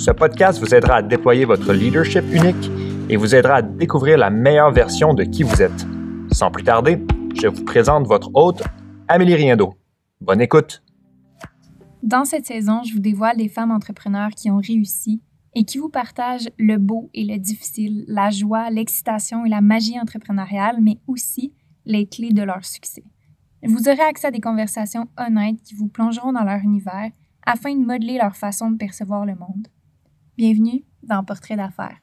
ce podcast vous aidera à déployer votre leadership unique et vous aidera à découvrir la meilleure version de qui vous êtes. Sans plus tarder, je vous présente votre hôte, Amélie Riendo. Bonne écoute! Dans cette saison, je vous dévoile des femmes entrepreneurs qui ont réussi et qui vous partagent le beau et le difficile, la joie, l'excitation et la magie entrepreneuriale, mais aussi les clés de leur succès. Vous aurez accès à des conversations honnêtes qui vous plongeront dans leur univers afin de modeler leur façon de percevoir le monde. Bienvenue dans Portrait d'affaires.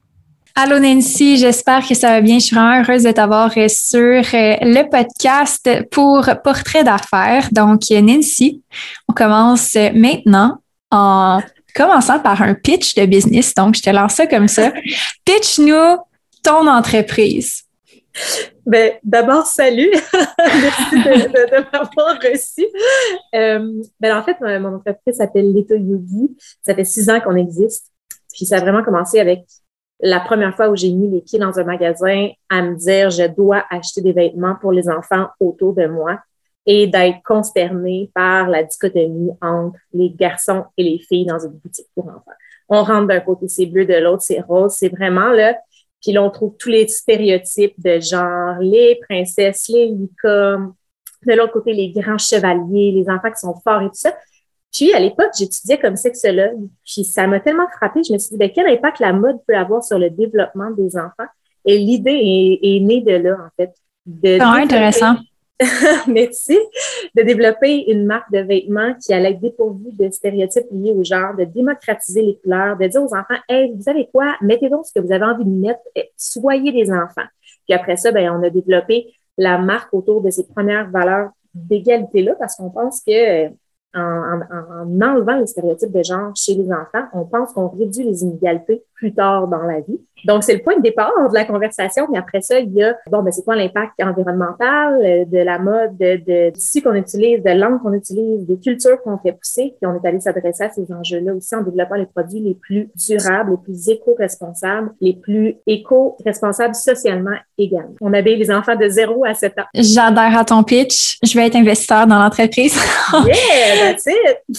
Allô Nancy, j'espère que ça va bien. Je suis vraiment heureuse de t'avoir euh, sur euh, le podcast pour Portrait d'affaires. Donc Nancy, on commence maintenant en commençant par un pitch de business. Donc, je te lance ça comme ça. Pitch-nous ton entreprise. Ben, d'abord, salut. Merci de, m'avoir reçu. Euh, ben, en fait, mon entreprise s'appelle Leto Yogi. Ça fait six ans qu'on existe. Puis ça a vraiment commencé avec la première fois où j'ai mis les pieds dans un magasin à me dire je dois acheter des vêtements pour les enfants autour de moi et d'être consternée par la dichotomie entre les garçons et les filles dans une boutique pour enfants. On rentre d'un côté, c'est bleu, de l'autre, c'est rose. C'est vraiment là. Puis là, on trouve tous les stéréotypes de genre, les princesses, les licornes. De l'autre côté, les grands chevaliers, les enfants qui sont forts et tout ça. Puis, à l'époque, j'étudiais comme sexologue. Puis, ça m'a tellement frappé. Je me suis dit, ben, quel impact la mode peut avoir sur le développement des enfants? Et l'idée est, née de là, en fait. De ah, intéressant. merci, de développer une marque de vêtements qui allait être dépourvue de stéréotypes liés au genre, de démocratiser les couleurs, de dire aux enfants, hey, vous savez quoi, mettez donc ce que vous avez envie de mettre, soyez des enfants. Puis après ça, ben, on a développé la marque autour de ces premières valeurs d'égalité-là parce qu'on pense que en, en, enlevant les stéréotypes de genre chez les enfants, on pense qu'on réduit les inégalités plus tard dans la vie. Donc, c'est le point de départ de la conversation. Mais après ça, il y a, bon, ben, c'est quoi l'impact environnemental euh, de la mode, de, de tissus qu'on utilise, de langue qu'on utilise, des cultures qu'on fait pousser. Puis on est allé s'adresser à ces enjeux-là aussi en développant les produits les plus durables, les plus éco-responsables, les plus éco-responsables socialement également. On habille les enfants de 0 à 7 ans. J'adhère à ton pitch. Je vais être investisseur dans l'entreprise. yeah, that's it!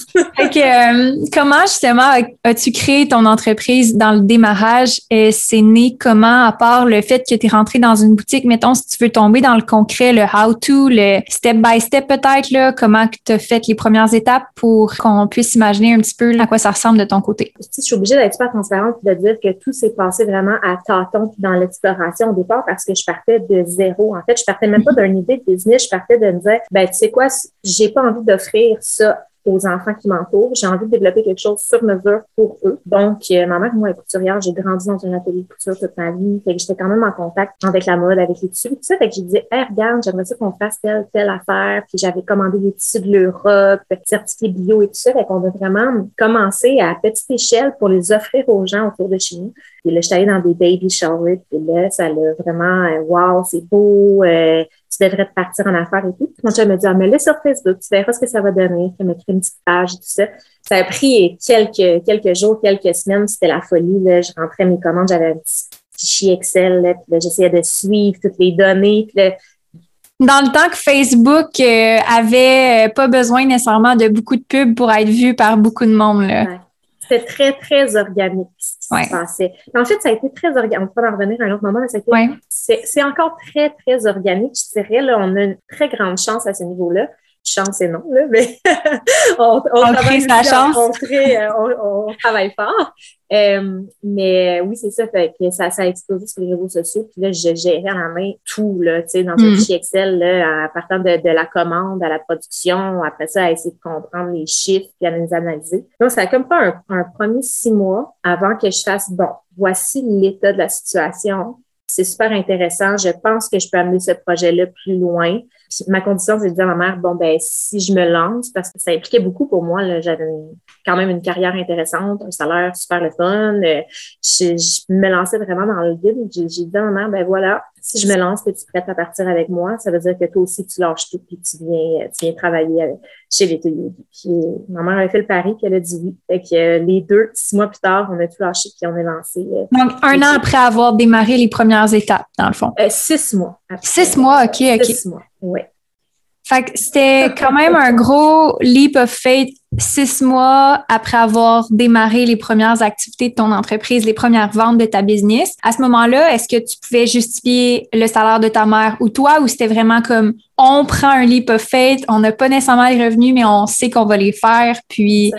Euh, comment justement as-tu créé ton entreprise dans le démarrage? Et c'est né comment, à part le fait que tu es rentré dans une boutique, mettons, si tu veux tomber dans le concret, le how-to, le step-by-step peut-être, là, comment tu as fait les premières étapes pour qu'on puisse imaginer un petit peu à quoi ça ressemble de ton côté? Je suis obligée d'être super transparente et de dire que tout s'est passé vraiment à tâtons dans l'exploration au départ parce que je partais de zéro. En fait, je partais même pas d'une idée de business, je partais de me dire, ben, tu sais quoi, j'ai pas envie d'offrir ça aux enfants qui m'entourent. J'ai envie de développer quelque chose sur mesure pour eux. Donc, euh, ma mère, moi, est couturière. J'ai grandi dans un atelier de couture toute ma vie. Fait que j'étais quand même en contact avec la mode, avec les tissus, tout ça. Fait que j'ai dit, hey, regarde, j'aimerais ça qu'on fasse telle, telle affaire. Puis j'avais commandé des tissus de l'Europe, certifiés bio et tout ça. Fait qu'on a vraiment commencé à petite échelle pour les offrir aux gens autour de chez nous. Puis là, j'étais allée dans des baby showers. Puis là, ça l'a vraiment, euh, wow, c'est beau. Euh, tu devrais te partir en affaires et tout. Mon chum me dit, ah, mets-le sur Facebook, tu verras ce que ça va donner. Je mettrai une petite page et tout ça. Ça a pris quelques, quelques jours, quelques semaines. C'était la folie. Là. Je rentrais mes commandes, j'avais un petit fichier Excel. Là, puis j'essayais de suivre toutes les données. Puis là, dans le temps que Facebook euh, avait pas besoin nécessairement de beaucoup de pubs pour être vu par beaucoup de monde. Là c'était très, très organique ce qui se passait. En fait, ça a été très organique. On peut en revenir à un autre moment, mais ça a été, c'est, encore très, très organique, je dirais. Là, on a une très grande chance à ce niveau-là. Chance et non, là, mais on, on, travaille chance. Euh, on, on, travaille fort. Euh, mais oui, c'est ça, fait que ça, ça a explosé sur les réseaux sociaux. Puis là, je gérais à la main tout, là, tu sais, dans un hmm. fichier Excel, là, à partir de, de, la commande à la production, après ça, à essayer de comprendre les chiffres, puis à les analyser. Donc, ça a comme pas un, un premier six mois avant que je fasse, bon, voici l'état de la situation. C'est super intéressant. Je pense que je peux amener ce projet-là plus loin. Ma condition, c'est de dire à ma mère, bon, ben, si je me lance, parce que ça impliquait beaucoup pour moi, j'avais quand même une carrière intéressante, un salaire super le fun. Euh, je, me lançais vraiment dans le vide. J'ai dit à ma mère, ben voilà, si je me lance, es-tu prête à partir avec moi? Ça veut dire que toi aussi, tu lâches tout puis tu viens, tu viens travailler chez les Puis ma mère a fait le pari, puis elle a dit oui. Fait que euh, les deux, six mois plus tard, on a tout lâché puis on est lancé. Euh, Donc, un an après avoir démarré les premières étapes, dans le fond. six mois. six mois, OK, OK. Six mois, oui. Fait que c'était quand même un gros leap of faith six mois après avoir démarré les premières activités de ton entreprise, les premières ventes de ta business. À ce moment-là, est-ce que tu pouvais justifier le salaire de ta mère ou toi, ou c'était vraiment comme on prend un leap of faith, on n'a pas nécessairement les revenus, mais on sait qu'on va les faire, puis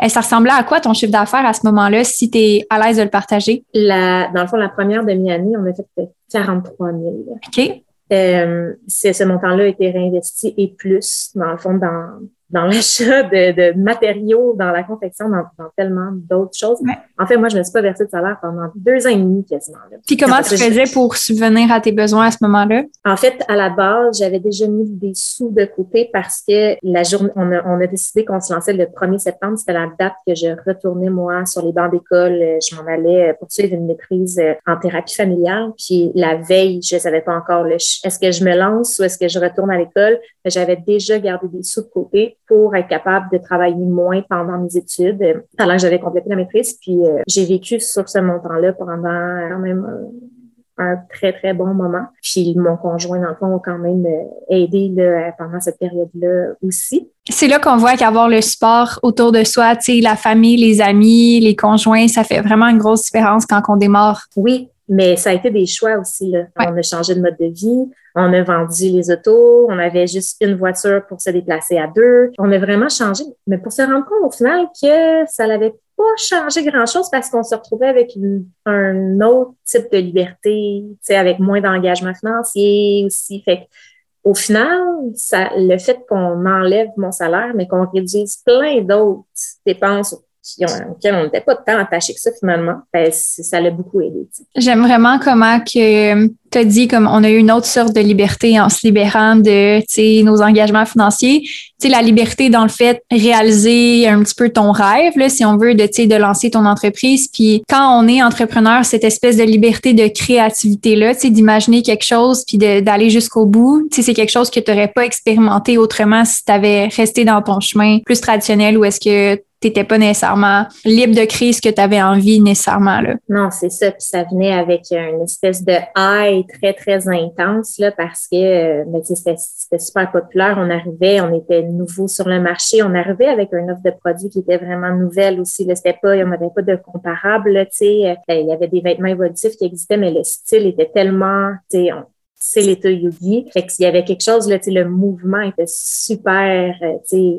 ça, ça ressemblait à quoi ton chiffre d'affaires à ce moment-là, si tu es à l'aise de le partager? La, dans le fond, la première demi-année, on a fait 43 000. OK. Euh, ce montant-là a été réinvesti et plus, dans le fond, dans, dans l'achat de, de, matériaux, dans la confection, dans, tellement d'autres choses. En fait, moi, je ne me suis pas versée de salaire pendant deux ans et demi quasiment. Puis comment tu faisais pour subvenir à tes besoins à ce moment-là? En fait, à la base, j'avais déjà mis des sous de côté parce que la journée, on a, on a décidé qu'on se lançait le 1er septembre. C'était la date que je retournais, moi, sur les bancs d'école. Je m'en allais poursuivre une maîtrise euh, en thérapie familiale. Puis la veille, je ne savais pas encore est-ce que je me lance ou est-ce que je retourne à l'école? J'avais déjà gardé des sous de côté pour être capable de travailler moins pendant mes études, euh, pendant que j'avais complété la maîtrise. Puis euh, j'ai vécu sur ce montant-là pendant quand même euh, un très, très bon moment. Puis mon conjoint, dans le fond, a quand même aidé là, pendant cette période-là aussi. C'est là qu'on voit qu'avoir le support autour de soi, tu sais, la famille, les amis, les conjoints, ça fait vraiment une grosse différence quand on démarre. Oui, mais ça a été des choix aussi. Là. On a changé de mode de vie, on a vendu les autos, on avait juste une voiture pour se déplacer à deux. On a vraiment changé, mais pour se rendre compte au final que ça n'avait pas changé grand-chose parce qu'on se retrouvait avec un autre type de liberté, avec moins d'engagement financier aussi. Fait au final, ça, le fait qu'on enlève mon salaire, mais qu'on réduise plein d'autres dépenses auxquels on n'était pas tant attaché que ça finalement, ben, ça l'a beaucoup aidé. J'aime vraiment comment que tu as dit comme on a eu une autre sorte de liberté en se libérant de nos engagements financiers. sais la liberté dans le fait réaliser un petit peu ton rêve, là, si on veut, de, de lancer ton entreprise. Puis quand on est entrepreneur, cette espèce de liberté de créativité-là, d'imaginer quelque chose puis d'aller jusqu'au bout, c'est quelque chose que tu n'aurais pas expérimenté autrement si tu avais resté dans ton chemin plus traditionnel ou est-ce que tu n'étais pas nécessairement libre de créer ce que tu avais envie nécessairement. Là. Non, c'est ça. Puis ça venait avec une espèce de high très, très intense là, parce que euh, ben, c'était, super populaire. On arrivait, on était nouveau sur le marché. On arrivait avec une offre de produits qui était vraiment nouvelle aussi. C'était pas, il n'y avait pas de comparable. Là, euh, ben, il y avait des vêtements évolutifs qui existaient, mais le style était tellement, on, c'est l'état yogi. Fait qu'il y avait quelque chose, là, le mouvement était super, euh,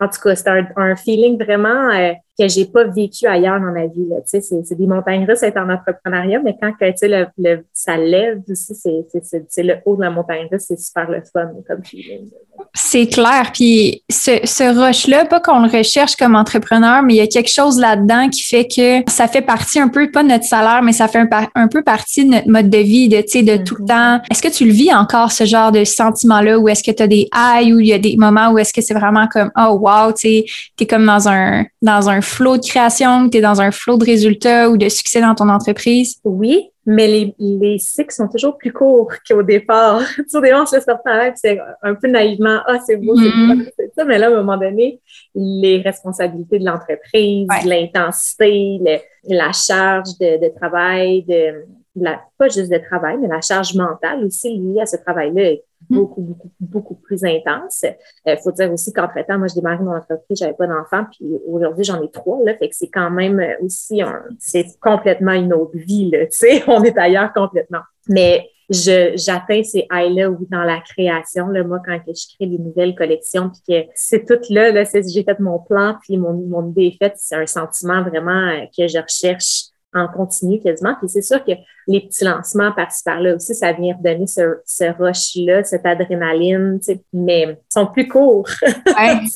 en tout cas, c'était un, feeling vraiment euh, que j'ai pas vécu ailleurs dans ma vie. C'est, des montagnes russes être en entrepreneuriat, mais quand le, le, ça lève aussi, c'est, le haut de la montagne russe, c'est super le fun comme feeling. C'est clair. Puis ce, ce rush-là, pas qu'on le recherche comme entrepreneur, mais il y a quelque chose là-dedans qui fait que ça fait partie un peu, pas de notre salaire, mais ça fait un, peu partie de notre mode de vie, de, de tout le mm-hmm. temps. Est-ce que tu le vis encore, ce genre de sentiment-là, ou est-ce que tu as des highs, ou il y a des moments où est-ce que c'est vraiment comme, oh wow, tu es comme dans un, dans un flow de création, tu es dans un flow de résultats ou de succès dans ton entreprise? Oui, mais les, les cycles sont toujours plus courts qu'au départ. tu sais, au départ, on se laisse faire c'est un peu naïvement, ah, c'est beau, mm-hmm. c'est ça, mais là, à un moment donné, les responsabilités de l'entreprise, l'intensité, la charge de, de travail, de, la, pas juste de travail, mais la charge mentale aussi liée à ce travail-là est mm. Beaucoup, beaucoup, beaucoup plus intense. Il euh, faut dire aussi qu'entre-temps, moi, je démarrais mon entreprise, j'avais pas d'enfant, puis aujourd'hui, j'en ai trois, là, fait que c'est quand même euh, aussi, c'est complètement une autre vie, là, tu sais, on est ailleurs complètement. Mais je, j'atteins ces highs-là oui, dans la création. Là, moi, quand je crée des nouvelles collections, puis que c'est tout là, là j'ai fait mon plan, puis mon, mon idée est faite, c'est un sentiment vraiment euh, que je recherche en continu quasiment. Puis c'est sûr que les petits lancements par-ci par-là aussi, ça vient redonner ce, ce rush-là, cette adrénaline, mais ils sont plus courts.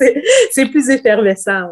c'est plus effervescent.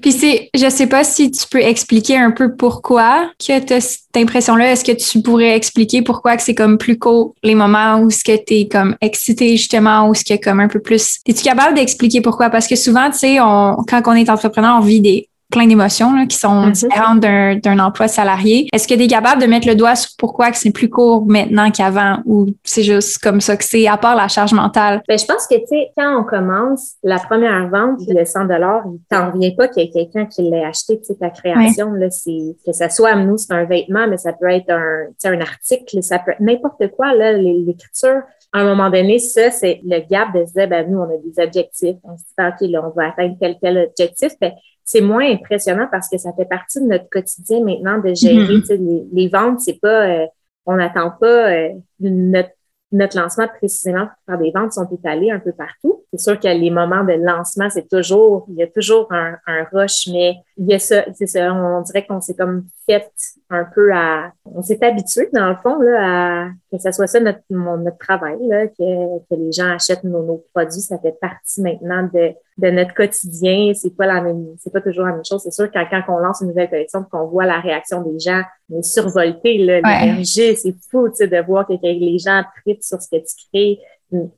Puis c'est, je sais pas si tu peux expliquer un peu pourquoi que tu as cette impression-là. Est-ce que tu pourrais expliquer pourquoi que c'est comme plus court les moments où ce que tu es comme excité justement ou ce qui est comme un peu plus. Es-tu capable d'expliquer pourquoi? Parce que souvent, tu sais, on, quand on est entrepreneur, on vit des plein d'émotions qui sont mhm. différentes d'un emploi salarié. Est-ce que tu es capable de mettre le doigt sur pourquoi que c'est plus court maintenant qu'avant ou c'est juste comme ça que c'est, à part la charge mentale? Ben, je pense que, tu sais, quand on commence, la première vente, le 100 il t'en vient pas qu'il y ait quelqu'un qui l'ait acheté, tu sais, ta création, là, c'est, que ça soit, nous, c'est un vêtement, mais ça peut être un, un article, ça peut être n'importe quoi, là, l'écriture à un moment donné, ça, c'est le gap de se dire, ben, nous, on a des objectifs. On se dit, OK, là, on va atteindre tel, tel objectif. Ben, c'est moins impressionnant parce que ça fait partie de notre quotidien maintenant de gérer mm-hmm. les, les, ventes. C'est pas, euh, on n'attend pas euh, notre notre lancement précisément pour faire des ventes sont étalés un peu partout. C'est sûr que les moments de lancement, c'est toujours, il y a toujours un, un rush, mais il y a ça, c'est ça, on dirait qu'on s'est comme fait un peu à, on s'est habitué dans le fond là à que ça soit ça notre notre travail là, que, que les gens achètent nos, nos, produits, ça fait partie maintenant de, de notre quotidien. C'est pas la même, c'est pas toujours la même chose. C'est sûr que quand, on lance une nouvelle collection, qu'on voit la réaction des gens, on est survolté l'énergie, c'est fou, tu sais, de voir que, les gens tripent sur ce que tu crées.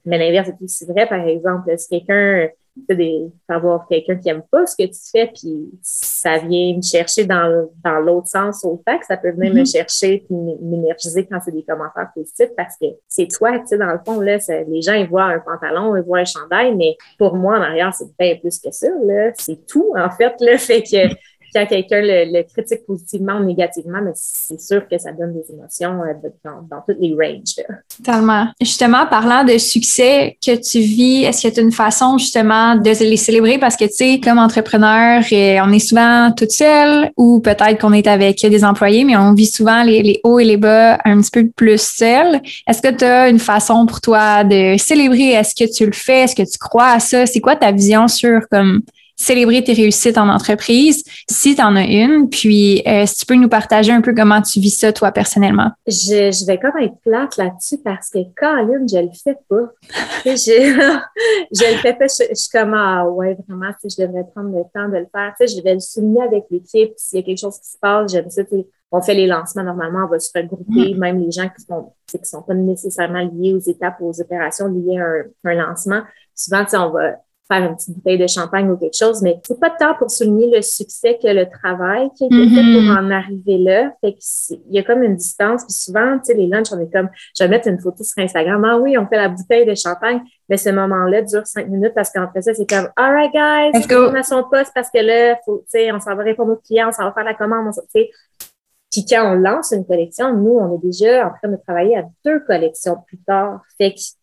Mais l'inverse est aussi vrai, par exemple, si quelqu'un des, avoir quelqu'un qui aime pas ce que tu fais, puis ça vient me chercher dans, dans l'autre sens autant que ça peut venir me mm-hmm. chercher puis m'énergiser quand c'est des commentaires positifs parce que c'est toi, tu sais, dans le fond, là, les gens, ils voient un pantalon, ils voient un chandail, mais pour moi, en arrière, c'est bien plus que ça, là. C'est tout, en fait, là. Fait que quand quelqu'un le, critique positivement ou négativement, mais c'est sûr que ça donne des émotions euh, dans, toutes les ranges. Totalement. Justement, parlant de succès que tu vis, est-ce qu'il y a une façon justement de les célébrer? Parce que, tu sais, comme entrepreneur, euh, on est souvent toute seule ou peut-être qu'on est avec des employés, mais on vit souvent les, les hauts et les bas un petit peu plus seul. Est-ce que tu as une façon pour toi de célébrer? Est-ce que tu le fais? Est-ce que tu crois à ça? C'est quoi ta vision sur comme célébrer tes réussites en entreprise, si tu en as une. Puis, euh, si tu peux nous partager un peu comment tu vis ça, toi, personnellement. Je, je vais comme être plate là-dessus parce que Caroline, je le fais pas. je, je le fais pas. Je, suis comme, ah ouais, vraiment, je devrais prendre le temps de le faire. Tu sais, je vais le souligner avec l'équipe. S'il y a quelque chose qui se passe, j'aime ça. On fait les lancements normalement, on va se regrouper, mm-hmm. même les gens qui sont qui sont pas nécessairement liés aux étapes, aux opérations liées à un, un lancement. Souvent, on va faire une petite bouteille de champagne ou quelque chose, mais c'est pas de temps pour souligner le succès que le travail qui a été fait pour mm-hmm. en arriver là. Fait qu'il y a comme une distance. Puis souvent, tu sais, les lunchs, on est comme, je vais mettre une photo sur Instagram. Ah oui, on fait la bouteille de champagne. Mais ce moment-là dure cinq minutes parce qu'entre ça, c'est comme, all right, guys, on a son poste parce que là, faut, tu sais, on s'en va répondre aux clients, on s'en va faire la commande, tu sais. Puis quand on lance une collection, nous, on est déjà en train de travailler à deux collections plus tard. Fait qu'il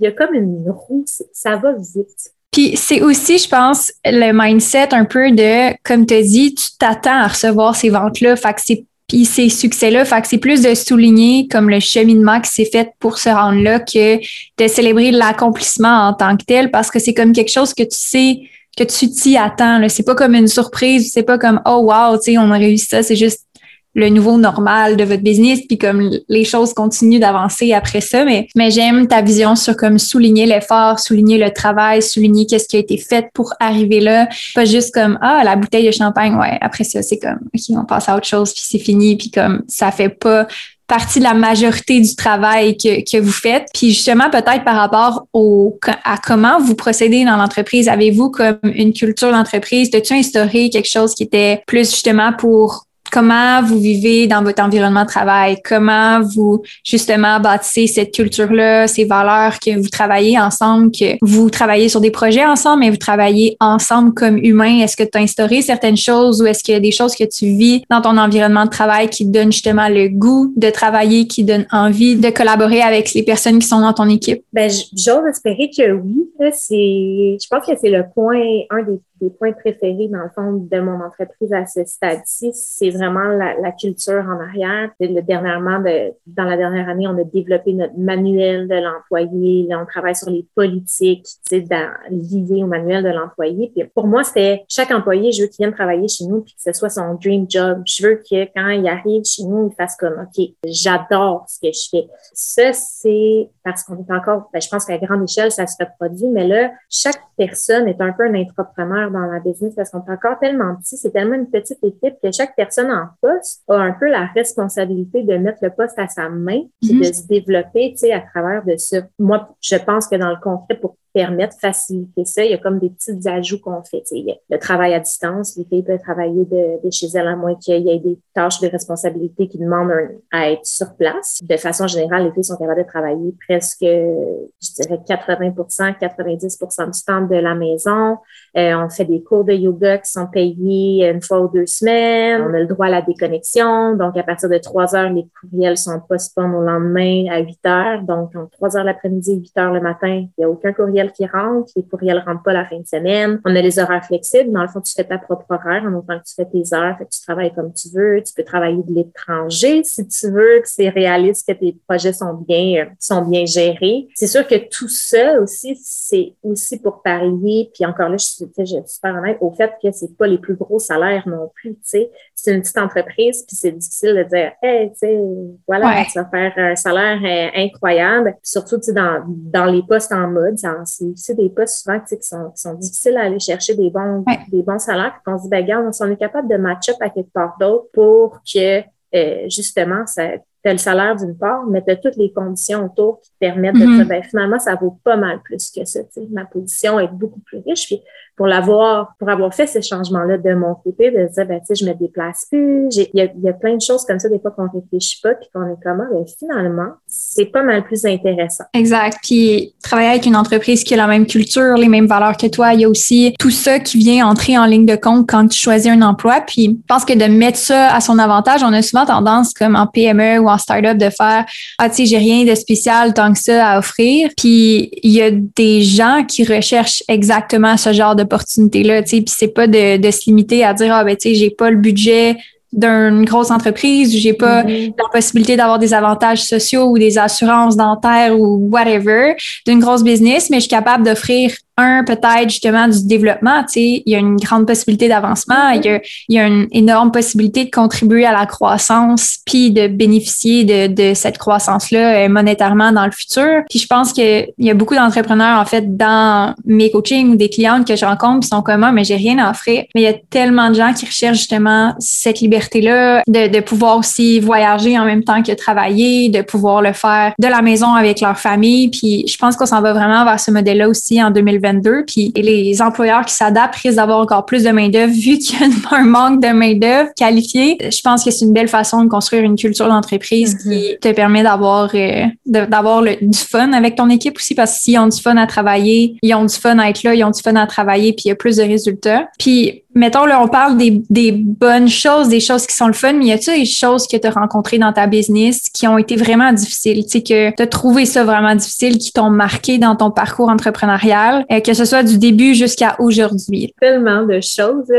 y a comme une roue, ça va vite. Puis c'est aussi, je pense, le mindset un peu de, comme tu as dit, tu t'attends à recevoir ces ventes-là. Fait que c'est puis ces succès-là, fait que c'est plus de souligner comme le cheminement qui s'est fait pour se rendre là que de célébrer l'accomplissement en tant que tel parce que c'est comme quelque chose que tu sais que tu t'y attends. C'est pas comme une surprise, c'est pas comme oh wow, tu sais, on a réussi ça, c'est juste le nouveau normal de votre business, puis comme les choses continuent d'avancer après ça. Mais, mais j'aime ta vision sur comme souligner l'effort, souligner le travail, souligner qu'est-ce qui a été fait pour arriver là. Pas juste comme, ah, la bouteille de champagne, ouais, après ça, c'est comme, OK, on passe à autre chose, puis c'est fini, puis comme ça fait pas partie de la majorité du travail que, que vous faites. Puis justement, peut-être par rapport au, à comment vous procédez dans l'entreprise, avez-vous comme une culture d'entreprise? As-tu instauré quelque chose qui était plus justement pour comment vous vivez dans votre environnement de travail, comment vous justement bâtissez cette culture-là, ces valeurs que vous travaillez ensemble, que vous travaillez sur des projets ensemble, mais vous travaillez ensemble comme humain. Est-ce que tu as instauré certaines choses ou est-ce qu'il y a des choses que tu vis dans ton environnement de travail qui donnent justement le goût de travailler, qui donnent envie de collaborer avec les personnes qui sont dans ton équipe? Ben, j'ose espérer que oui. C'est, je pense que c'est le point, un des des points préférés, dans le fond, de mon entreprise à ce stade-ci, c'est vraiment la, culture en arrière. Le, dernièrement, de, dans la dernière année, on a développé notre manuel de l'employé. Là, on travaille sur les politiques dans, liées au manuel de l'employé. Pour moi, c'était chaque employé, je veux qu'il vienne travailler chez nous puis que ce soit son dream job. Je veux que quand il arrive chez nous, il fasse comme, OK, j'adore ce que je fais. Ça, c'est parce qu'on est encore, ben, je pense qu'à grande échelle, ça se reproduit, mais là, chaque personne est un peu un entrepreneur dans la business parce qu'on est encore tellement petit, c'est tellement une petite équipe que chaque personne en poste a un peu la responsabilité de mettre le poste à sa main et de se développer, tu sais, à travers de ça. Moi, je pense que dans le concret, pour permettre, faciliter ça. Il y a comme des petits ajouts qu'on fait. le travail à distance, les filles peuvent travailler de, chez elles à moins qu'il y ait des tâches de responsabilité qui demandent à être sur place. De façon générale, les filles sont capables de travailler presque, je dirais, 80% 90% du temps de la maison. Euh, on fait des cours de yoga qui sont payés une fois ou deux semaines. On a le droit à la déconnexion. Donc, à partir de 3 heures, les courriels sont postponés au lendemain à 8 heures. Donc, en 3 heures l'après-midi, 8 heures le matin, il n'y a aucun courriel qui rentrent, les courriels ne rentrent pas la fin de semaine. On a les horaires flexibles. Dans le fond, tu fais ta propre horaire en autant que tu fais tes heures, que tu travailles comme tu veux. Tu peux travailler de l'étranger si tu veux, que c'est réaliste, que tes projets sont bien, euh, sont bien gérés. C'est sûr que tout ça aussi, c'est aussi pour parier. Puis encore là, je suis, je suis super honnête au fait que c'est pas les plus gros salaires non plus. Tu sais, c'est une petite entreprise, puis c'est difficile de dire, hey, tu sais, voilà, tu vas faire un salaire euh, incroyable. surtout, tu sais, dans, dans les postes en mode, c'est aussi des postes souvent qui sont, qui sont difficiles à aller chercher des bons, des bons salaires. Puis on se dit, ben, regarde, on est capable de match-up à quelque part d'autre pour que, euh, justement, ça, tu le salaire d'une part, mais tu as toutes les conditions autour qui te permettent de mm-hmm. dire, ben, finalement, ça vaut pas mal plus que ça. Ma position est beaucoup plus riche. Puis pour l'avoir, pour avoir fait ces changements-là de mon côté, de dire, ben, tu sais, je me déplace plus. Il y a, y a, plein de choses comme ça, des fois qu'on réfléchit pas, puis qu'on est comment, ben, finalement, c'est pas mal plus intéressant. Exact. Puis travailler avec une entreprise qui a la même culture, les mêmes valeurs que toi, il y a aussi tout ça qui vient entrer en ligne de compte quand tu choisis un emploi. Puis je pense que de mettre ça à son avantage, on a souvent tendance, comme en PME ou en startup, de faire, ah, tu sais, j'ai rien de spécial tant que ça à offrir. Puis il y a des gens qui recherchent exactement ce genre de opportunité-là, tu sais, puis c'est pas de, de, se limiter à dire, ah, ben, tu sais, j'ai pas le budget d'une grosse entreprise, j'ai pas mm-hmm. la possibilité d'avoir des avantages sociaux ou des assurances dentaires ou whatever d'une grosse business, mais je suis capable d'offrir un, peut-être justement du développement, tu sais, il y a une grande possibilité d'avancement, il, y a, il y a une énorme possibilité de contribuer à la croissance, puis de bénéficier de, de cette croissance-là euh, monétairement dans le futur. Puis je pense qu'il y a beaucoup d'entrepreneurs, en fait, dans mes coachings ou des clientes que je rencontre qui sont comme moi, mais j'ai rien à offrir. Mais il y a tellement de gens qui recherchent justement cette liberté-là, de, de pouvoir aussi voyager en même temps que travailler, de pouvoir le faire de la maison avec leur famille. Puis je pense qu'on s'en va vraiment vers ce modèle-là aussi en 2020 puis les employeurs qui s'adaptent risquent d'avoir encore plus de main-d'œuvre vu qu'il y a un manque de main-d'œuvre qualifiée. Je pense que c'est une belle façon de construire une culture d'entreprise qui mm-hmm. te permet d'avoir euh, d'avoir du fun avec ton équipe aussi parce que s'ils ont du fun à travailler, ils ont du fun à être là, ils ont du fun à travailler, puis il y a plus de résultats. Puis mettons, là, on parle des, des, bonnes choses, des choses qui sont le fun, mais y a-tu des choses que tu as rencontrées dans ta business qui ont été vraiment difficiles, tu sais, que tu as trouvé ça vraiment difficile, qui t'ont marqué dans ton parcours entrepreneurial, euh, que ce soit du début jusqu'à aujourd'hui? Tellement de choses.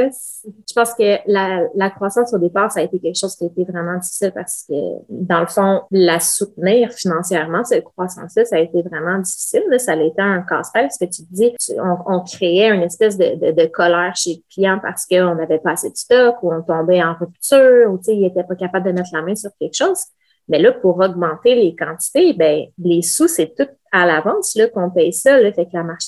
Je pense que la, croissance au départ, ça a été quelque chose qui a été vraiment difficile parce que, dans le fond, la soutenir financièrement, cette croissance-là, ça a été vraiment difficile. Ça a été un casse-tête parce que tu dis, on, créait une espèce de, colère chez le client parce qu'on n'avait pas assez de stock ou on tombait en rupture ou il n'était pas capable de mettre la main sur quelque chose. Mais là, pour augmenter les quantités, ben, les sous, c'est tout à l'avance qu'on paye ça. Là, fait que la marche,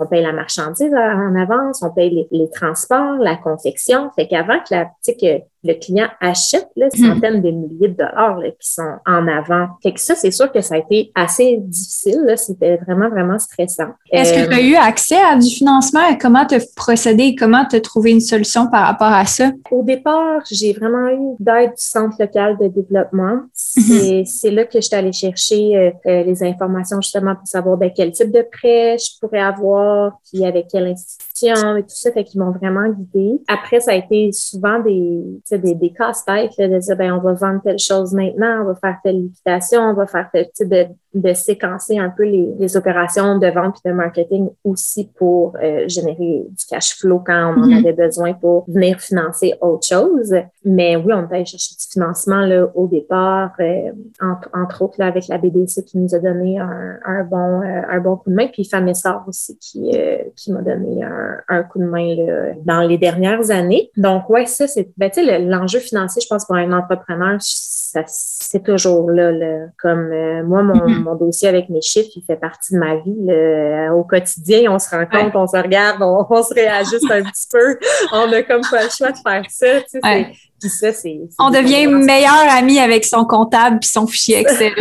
on paye la marchandise en avance, on paye les, transports, la confection. Fait qu'avant que la, que le client achète là, hmm. centaines de milliers de dollars là, qui sont en avant. Fait que ça, c'est sûr que ça a été assez difficile. C'était vraiment, vraiment stressant. Est-ce que tu as euh, eu accès à du financement? Comment tu as procédé? Comment tu as trouvé une solution par rapport à ça? Au départ, j'ai vraiment eu d'aide du Centre local de développement. C'est mhm. là que je suis allée chercher euh, euh, les informations justement pour savoir ben, quel type de prêt je pourrais avoir, puis avec quelle institution et tout ça. Fait qu'ils m'ont vraiment guidée. Après, ça a été souvent des des, des casse-têtes, de dire, ben, on va vendre telle chose maintenant, on va faire telle liquidation, on va faire tel type de, de séquencer un peu les, les, opérations de vente et de marketing aussi pour euh, générer du cash flow quand on en mm-hmm. avait besoin pour venir financer autre chose. Mais oui, on peut chercher du financement là, au départ, euh, entre, entre, autres là, avec la BDC qui nous a donné un, un bon, euh, un bon coup de main, puis Famessor aussi qui, qui m'a donné un, un, coup de main là, dans les dernières années. Donc, ouais, ça, c'est, ben, tu sais, l'enjeu financier, je pense, pour un entrepreneur, c'est toujours là, comme euh, moi, mon, mm-hmm. mon, dossier avec mes chiffres, il fait partie de ma vie. au quotidien, on se rend compte, on se regarde, on, se réajuste un petit peu. On a comme pas le choix de faire ça. On devient meilleur ami avec son comptable puis son fichier Excel.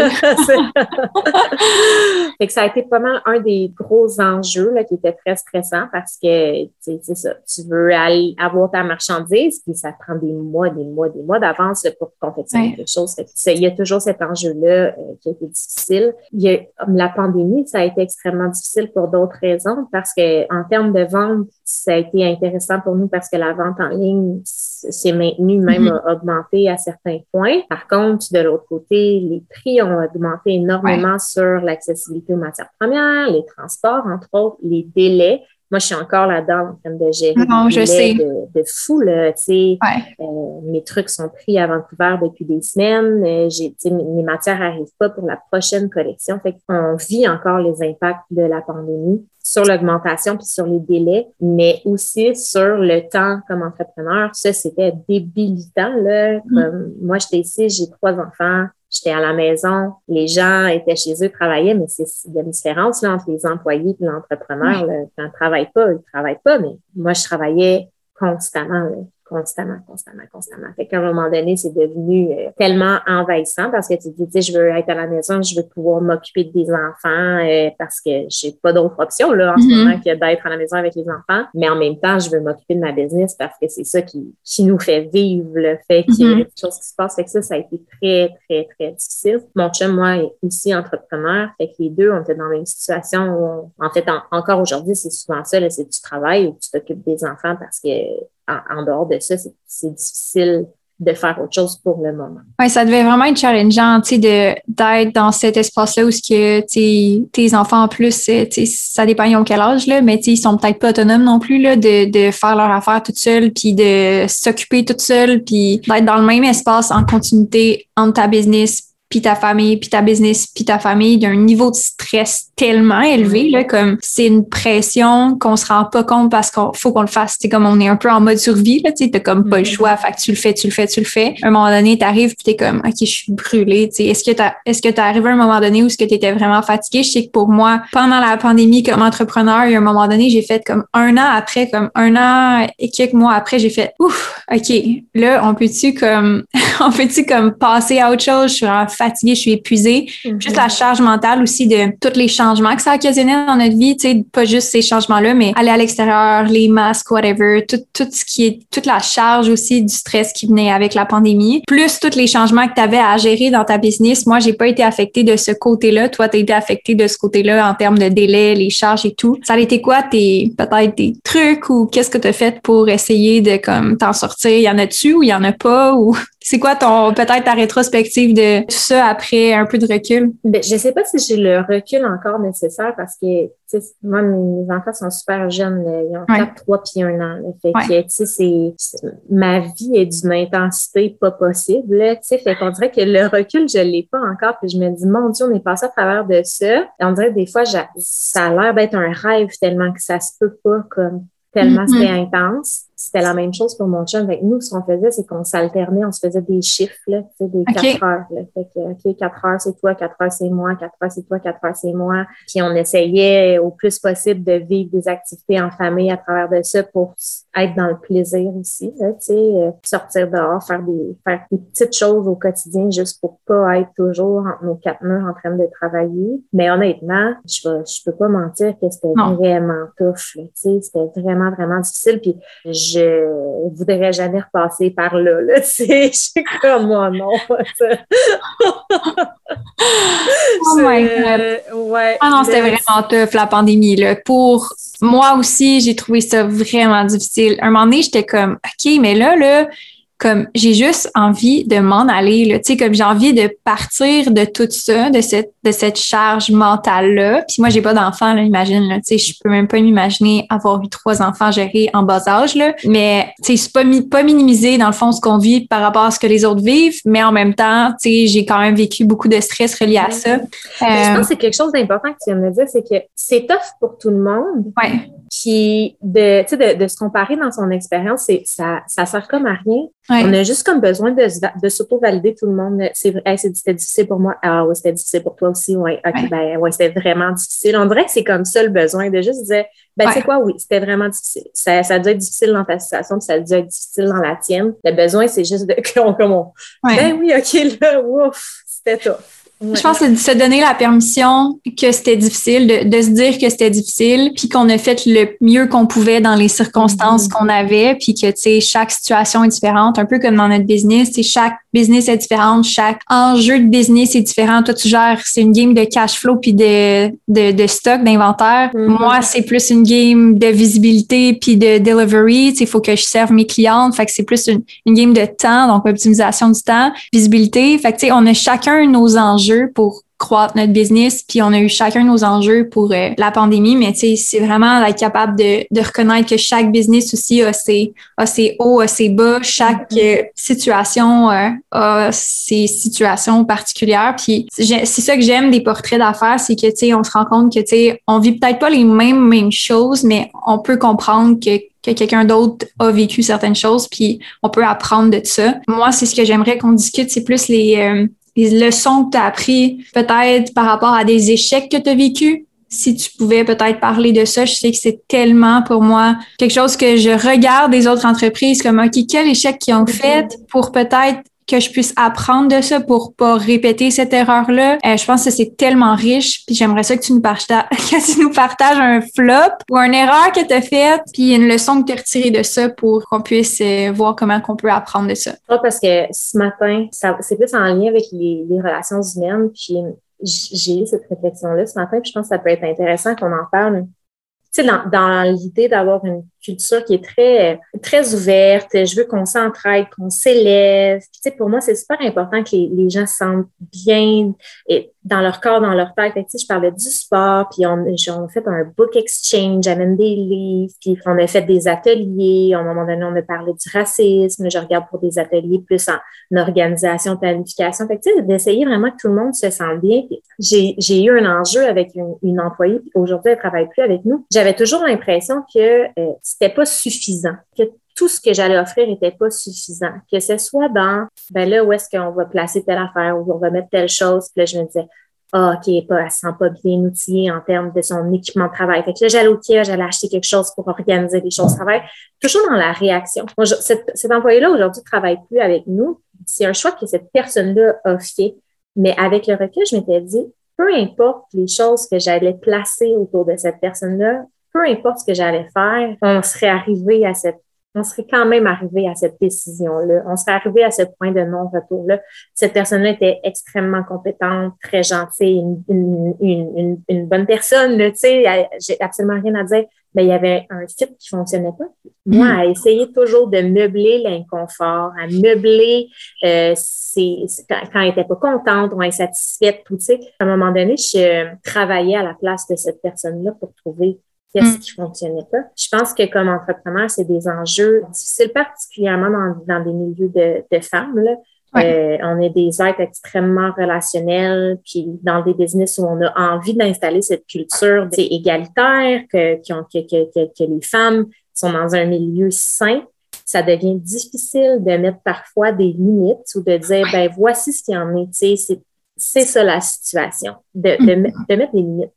fait que ça a été pas mal un des gros enjeux là, qui était très stressant parce que c'est ça, tu veux aller avoir ta marchandise puis ça prend des mois, des mois, des mois d'avance pour confectionner quelque chose. il y a toujours cet enjeu-là euh, qui a été difficile. Il y a, la pandémie, ça a été extrêmement difficile pour d'autres raisons parce que en termes de vente, ça a été intéressant pour nous parce que la vente en ligne s'est maintenue même mhm. augmenté à certains points. Par contre, de l'autre côté, les prix ont augmenté énormément sur l'accessibilité aux matières premières, les transports, entre autres, les délais. Moi, je suis encore là-dedans en train de gérer non, je sais. De, de fou. Là, ouais. euh, mes trucs sont pris à Vancouver depuis des semaines. Euh, j'ai, mes matières n'arrivent pas pour la prochaine collection. Fait qu'on vit encore les impacts de la pandémie sur l'augmentation puis sur les délais, mais aussi sur le temps comme entrepreneur. Ça, c'était débilitant. Là. Mm. Moi, j'étais ici, j'ai trois enfants, j'étais à la maison, les gens étaient chez eux, travaillaient, mais c'est il y a une différence là, entre les employés et l'entrepreneur. Quand ils ne travaillent pas, ils ne travaillent pas, mais moi, je travaillais constamment. Là constamment, constamment, constamment. Fait qu'à un moment donné, c'est devenu euh, tellement envahissant parce que tu te dis, je veux être à la maison, je veux pouvoir m'occuper des enfants euh, parce que j'ai pas d'autre option là, en ce mm-hmm. moment que d'être à la maison avec les enfants. Mais en même temps, je veux m'occuper de ma business parce que c'est ça qui, qui nous fait vivre le fait qu'il y a mm-hmm. des choses qui se passent. Fait que ça, ça a été très, très, très difficile. Mon chum, moi, est aussi entrepreneur. Fait que les deux, on était dans une situation où, en fait, encore aujourd'hui, c'est souvent ça, c'est du travail où tu t'occupes des enfants parce que en, dehors de ça, c'est difficile de faire autre chose pour le moment. Oui, ça devait vraiment être challengeant, d'être dans cet espace-là où ce que tes enfants en plus, ça dépend ils ont quel âge, là, mais ils sont peut-être pas autonomes non plus, là, de, de faire leur affaire toute seule, puis de s'occuper toute seule, puis d'être dans le même espace en continuité entre ta business puis ta famille, puis ta business, puis ta famille, il y a un niveau de stress tellement élevé, là, comme c'est une pression qu'on se rend pas compte parce qu'il faut qu'on le fasse. C'est comme on est un peu en mode survie, là, tu t'as comme pas le mm-hmm. choix, fait que tu le fais, tu le fais, tu le fais. À un moment donné, t'arrives puis t'es comme, OK, je suis brûlée, tu Est-ce que t'as, est-ce que t'es arrivé à un moment donné où est-ce que t'étais vraiment fatiguée? Je sais que pour moi, pendant la pandémie, comme entrepreneur, il y a un moment donné, j'ai fait comme un an après, comme un an et quelques mois après, j'ai fait, ouf, OK, là, on peut-tu comme, on peut-tu comme passer à autre chose? Je suis fatiguée, je suis épuisée. Mm-hmm. Juste la charge mentale aussi de tous les changements que ça occasionnait dans notre vie, tu sais, pas juste ces changements-là, mais aller à l'extérieur, les masques, whatever, tout, tout ce qui est, toute la charge aussi du stress qui venait avec la pandémie, plus tous les changements que tu avais à gérer dans ta business. Moi, j'ai pas été affectée de ce côté-là. Toi, tu as été affectée de ce côté-là en termes de délai, les charges et tout. Ça a été quoi tes, peut-être des trucs ou qu'est-ce que tu as fait pour essayer de, comme, t'en sortir? Y en a-tu ou il y en a pas ou? C'est quoi ton peut-être ta rétrospective de tout ça après un peu de recul? Ben, je sais pas si j'ai le recul encore nécessaire parce que moi, mes enfants sont super jeunes. Ils ont 4, 3 puis 1 an. Fait que, c'est, ma vie est d'une intensité pas possible. Là, fait qu'on dirait que le recul, je l'ai pas encore. Puis je me dis, mon Dieu, on est passé à travers de ça. Et on dirait des fois, ça a l'air d'être un rêve tellement que ça se peut pas comme tellement mm-hmm. c'était intense c'était la même chose pour mon chum. Avec nous, ce qu'on faisait, c'est qu'on s'alternait, on se faisait des chiffres, là, des quatre heures. Là. Fait que, OK, quatre heures, c'est toi, quatre heures, c'est moi, quatre heures, c'est toi, quatre heures, c'est moi. Puis on essayait au plus possible de vivre des activités en famille à travers de ça pour être dans le plaisir aussi, tu sais, euh, sortir dehors, faire des, faire des petites choses au quotidien juste pour pas être toujours entre nos quatre murs en train de travailler. Mais honnêtement, je ne je peux pas mentir que c'était vraiment tough, tu sais, c'était vraiment, vraiment difficile. Puis je voudrais jamais repasser par là. là je suis comme moi, non. oh my God. Ouais, ah non, c'était vraiment tough, la pandémie. Là. Pour moi aussi, j'ai trouvé ça vraiment difficile. Un moment donné, j'étais comme, OK, mais là, là, comme j'ai juste envie de m'en aller, là, tu sais, comme j'ai envie de partir de tout ça, de cette de cette charge mentale-là. Puis moi, j'ai pas d'enfants, là, imagine, là, tu sais, je peux même pas m'imaginer avoir eu trois enfants gérés en bas âge, là. Mais, tu sais, c'est pas, pas minimisé, dans le fond, ce qu'on vit par rapport à ce que les autres vivent, mais en même temps, tu sais, j'ai quand même vécu beaucoup de stress relié à ça. je pense que c'est quelque chose d'important que tu viens de me dire, c'est que c'est tough pour tout le monde. Ouais. Puis de, de, de se comparer dans son expérience, c'est ça, ça sert comme à rien. On a juste comme besoin de, de s'auto-valider tout le monde. C'est hey, c'était difficile pour moi. Ah ouais, c'était difficile pour toi aussi. Ouais, ok, ben ouais, c'était vraiment difficile. On dirait que c'est comme ça le besoin de juste dire ben tu sais quoi, oui, c'était vraiment difficile. Ça, ça a dû être difficile dans ta situation, puis ça a dû être difficile dans la tienne. Le besoin, c'est juste de qu'on comme on, Ben oui, ok, là, ouf, c'était tough. Je pense que c'est de se donner la permission que c'était difficile, de, de, se dire que c'était difficile, puis qu'on a fait le mieux qu'on pouvait dans les circonstances mm-hmm. qu'on avait, puis que, tu sais, chaque situation est différente, un peu comme dans notre business, tu chaque business est différente, chaque enjeu de business est différent. Toi, tu gères, c'est une game de cash flow puis de, de, de stock, d'inventaire. Mm-hmm. Moi, c'est plus une game de visibilité puis de delivery. Il faut que je serve mes clientes. Fait que c'est plus une, une game de temps, donc optimisation du temps, visibilité. Fait que, tu sais, on a chacun nos enjeux pour croître notre business, puis on a eu chacun nos enjeux pour euh, la pandémie, mais tu sais, c'est vraiment être capable de, de, reconnaître que chaque business aussi a ses, a ses hauts, a ses bas, chaque mm-hmm. euh, situation euh, a ses situations particulières, puis c'est ça que j'aime des portraits d'affaires, c'est que, tu sais, on se rend compte que, tu sais, on vit peut-être pas les mêmes, mêmes choses, mais on peut comprendre que que quelqu'un d'autre a vécu certaines choses, puis on peut apprendre de ça. Moi, c'est ce que j'aimerais qu'on discute, c'est plus les, les leçons que tu as appris peut-être par rapport à des échecs que tu as vécu. Si tu pouvais peut-être parler de ça, je sais que c'est tellement pour moi quelque chose que je regarde des autres entreprises comme OK, quel échec qu'ils ont fait pour peut-être que je puisse apprendre de ça pour pas répéter cette erreur-là. Euh, je pense que c'est tellement riche, puis j'aimerais ça que tu nous partages, un flop ou une erreur que tu as faite, puis une leçon que tu as retirée de ça pour qu'on puisse euh, voir comment qu'on peut apprendre de ça. parce que ce matin, c'est plus en lien avec les, relations humaines, puis j'ai eu cette réflexion-là ce matin, puis je pense que ça peut être intéressant qu'on en parle tu sais, dans l'idée d'avoir une culture qui est très, très ouverte, je veux qu'on s'entraide, qu'on s'élève. Tu sais, pour moi, c'est super important que les, gens se sentent bien et dans leur corps, dans leur tête. Tu sais, je parlais du sport, puis on, a fait un book exchange, j'amène des livres, puis on a fait des ateliers. À un moment donné, on a parlé du racisme. Je regarde pour des ateliers plus en organisation, planification. Fait tu sais, d'essayer vraiment que tout le monde se sente bien. J'ai eu un enjeu avec une, employée, aujourd'hui, elle travaille plus avec nous j'avais toujours l'impression que euh, c'était pas suffisant, que tout ce que j'allais offrir n'était pas suffisant, que ce soit dans, ben là, où est-ce qu'on va placer telle affaire, où on va mettre telle chose, puis là, je me disais, ah, OK, elle se sent pas bien outillée en termes de son équipement de travail. Fait que là, j'allais au tiers, j'allais acheter quelque chose pour organiser les choses de travail. Toujours dans la réaction. Cet, employé-là, aujourd'hui, travaille plus avec nous. C'est un choix que cette personne-là a fait. Mais avec le recul, je m'étais dit, peu importe les choses que j'allais placer autour de cette personne-là, peu importe ce que j'allais faire, on serait arrivé à cette on serait quand même arrivé à cette décision-là. On serait arrivé à ce point de non-retour-là. Cette personne-là était extrêmement compétente, très gentille, une, une, une, une bonne personne, tu sais, j'ai absolument rien à dire. Mais il y avait un fit qui fonctionnait pas. Moi, mm. à essayer toujours de meubler l'inconfort, à meubler euh, quand, quand, elle était pas contente ou insatisfaite, tout, tu sais. À un moment donné, je travaillais à la place de cette personne-là pour trouver qu'est-ce mm. qui fonctionnait pas. Je pense que comme entrepreneur, c'est des enjeux difficiles, particulièrement dans, dans des milieux de, de femmes. Là. Euh, on est des êtres extrêmement relationnels, puis dans des business où on a envie d'installer cette culture égalitaire, que, que, que, que, les femmes sont dans un milieu sain, ça devient difficile de mettre parfois des limites ou de dire, ben voici ce qu'il y en est, c'est ça la situation, de, de, mm. de mettre des limites.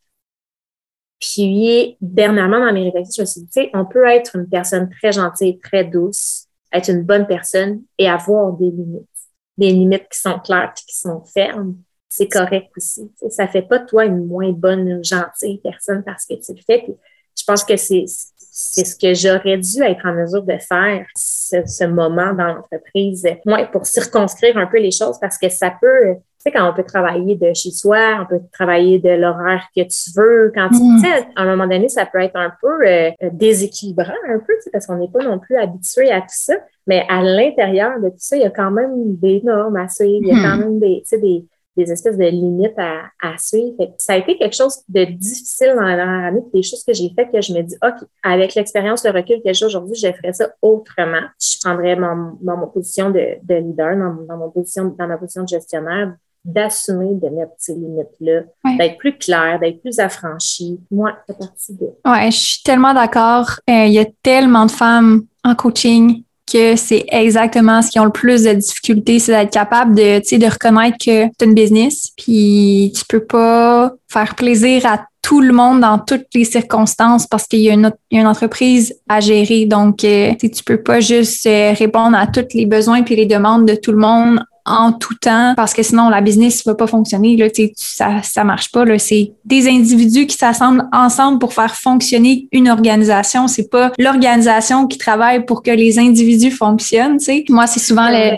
Puis, dernièrement, dans mes réflexions, je me suis dit, tu sais, on peut être une personne très gentille, très douce, être une bonne personne et avoir des limites. Des limites qui sont claires qui sont fermes. C'est correct aussi. Ça ça fait pas toi une moins bonne, gentille personne parce que tu le fais. Je pense que c'est c'est ce que j'aurais dû être en mesure de faire ce, ce moment dans l'entreprise, moi, pour circonscrire un peu les choses parce que ça peut, tu sais, quand on peut travailler de chez soi, on peut travailler de l'horaire que tu veux. Quand tu, mm. sais, à un moment donné, ça peut être un peu euh, déséquilibrant, un peu, parce qu'on n'est pas non plus habitué à tout ça. Mais à l'intérieur de tout ça, il y a quand même des normes à suivre. Il y a quand mm. même des, des, des espèces de limites à, à suivre. ça a été quelque chose de difficile dans la dernière année, des choses que j'ai faites que je me dis, OK, avec l'expérience, le recul que j'ai aujourd'hui, je ferais ça autrement. Je prendrais mon, mon, position de, de leader, dans, dans, mon position, dans ma position de gestionnaire, d'assumer de mettre ces limites-là, d'être plus clair, d'être plus affranchi. Moi, c'est partie de. Ouais, je suis tellement d'accord. Euh, il y a tellement de femmes en coaching que c'est exactement ce qui ont le plus de difficultés, c'est d'être capable de, tu de reconnaître que tu une business, puis tu peux pas faire plaisir à tout le monde dans toutes les circonstances parce qu'il y, a une, entreprise à gérer. Donc, euh, tu peux pas juste euh, répondre à tous les besoins puis les demandes de tout le monde en tout temps parce que sinon la business va pas fonctionner là ça ça marche pas là. C'est des individus qui s'assemblent ensemble pour faire fonctionner une organisation. C'est pas l'organisation qui travaille pour que les individus fonctionnent tu sais. Moi c'est souvent le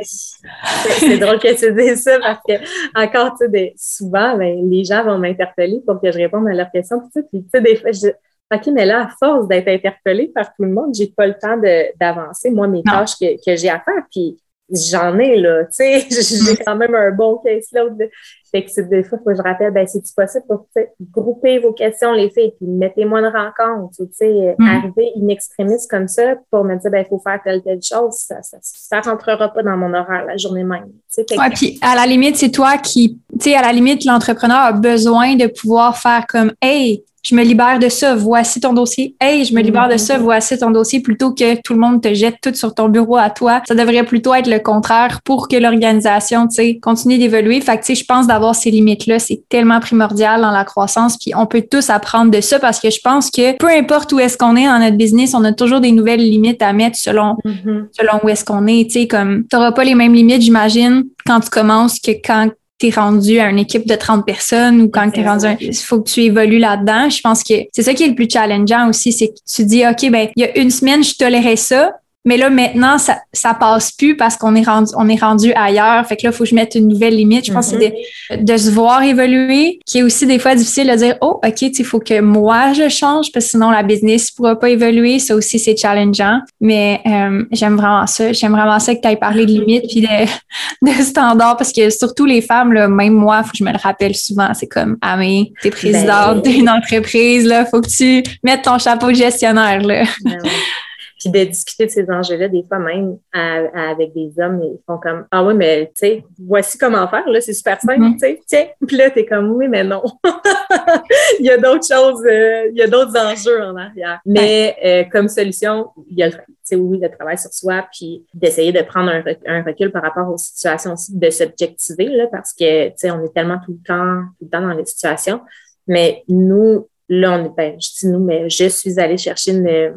c'est drôle que tu dises ça parce que encore tu sais souvent ben, les gens vont m'interpeller pour que je réponde à leurs questions puis tu sais des fois je OK, mais là, à force d'être interpellée par tout le monde, j'ai pas le temps d'avancer, moi, mes tâches que, que j'ai à faire. Puis j'en ai, là, tu sais, j'ai quand même un bon caseload. Fait que des fois, faut que je rappelle, ben, c'est possible pour grouper vos questions, les filles, puis mettez-moi une rencontre, tu sais, mm. arriver in extremis comme ça pour me dire, ben, il faut faire telle, telle chose, ça, ça, ça rentrera pas dans mon horaire la journée même. Ouais, puis à la limite, c'est toi qui, tu sais, à la limite, l'entrepreneur a besoin de pouvoir faire comme, hey, je me libère de ça, voici ton dossier. Hey, je me libère de ça, voici ton dossier, plutôt que tout le monde te jette tout sur ton bureau à toi. Ça devrait plutôt être le contraire pour que l'organisation, tu sais, continue d'évoluer. Fait que, tu sais, je pense d'avoir ces limites-là, c'est tellement primordial dans la croissance. Puis on peut tous apprendre de ça parce que je pense que peu importe où est-ce qu'on est dans notre business, on a toujours des nouvelles limites à mettre selon, mm-hmm. selon où est-ce qu'on est. Tu sais, comme, t'auras pas les mêmes limites, j'imagine, quand tu commences que quand t'es rendu à une équipe de 30 personnes ou quand t'es rendu, il faut que tu évolues là-dedans. Je pense que c'est ça qui est le plus challengeant aussi, c'est que tu dis, OK, ben, il y a une semaine, je tolérais ça, mais là, maintenant, ça, ça passe plus parce qu'on est rendu, on est rendu ailleurs. Fait que là, il faut que je mette une nouvelle limite. Je pense que c'est de, de, se voir évoluer, qui est aussi des fois difficile de dire, oh, OK, il faut que moi, je change parce que sinon, la business pourra pas évoluer. Ça aussi, c'est challengeant. Mais euh, j'aime vraiment ça. J'aime vraiment ça que tu aies parlé de limites puis de, de standards parce que surtout les femmes, là, même moi, faut que je me le rappelle souvent. C'est comme, ah, mais t'es présidente ben d'une entreprise, là, faut que tu mettes ton chapeau de gestionnaire, là. Ben puis de discuter de ces enjeux-là, des fois même avec des hommes, ils font comme Ah oui, mais tu sais, voici comment faire, là, c'est super simple, mm-hmm. tu sais, tiens. Puis là, t'es comme Oui, mais non. il y a d'autres choses, euh, il y a d'autres enjeux en arrière. Mais euh, comme solution, il y a le oui, le travail sur soi, puis d'essayer de prendre un, un, recul par rapport aux situations aussi, de s'objectiver, là, parce que, tu sais, on est tellement tout le temps, tout le temps dans les situations. Mais nous, Là, on est, ben, je dis nous, mais je suis allée chercher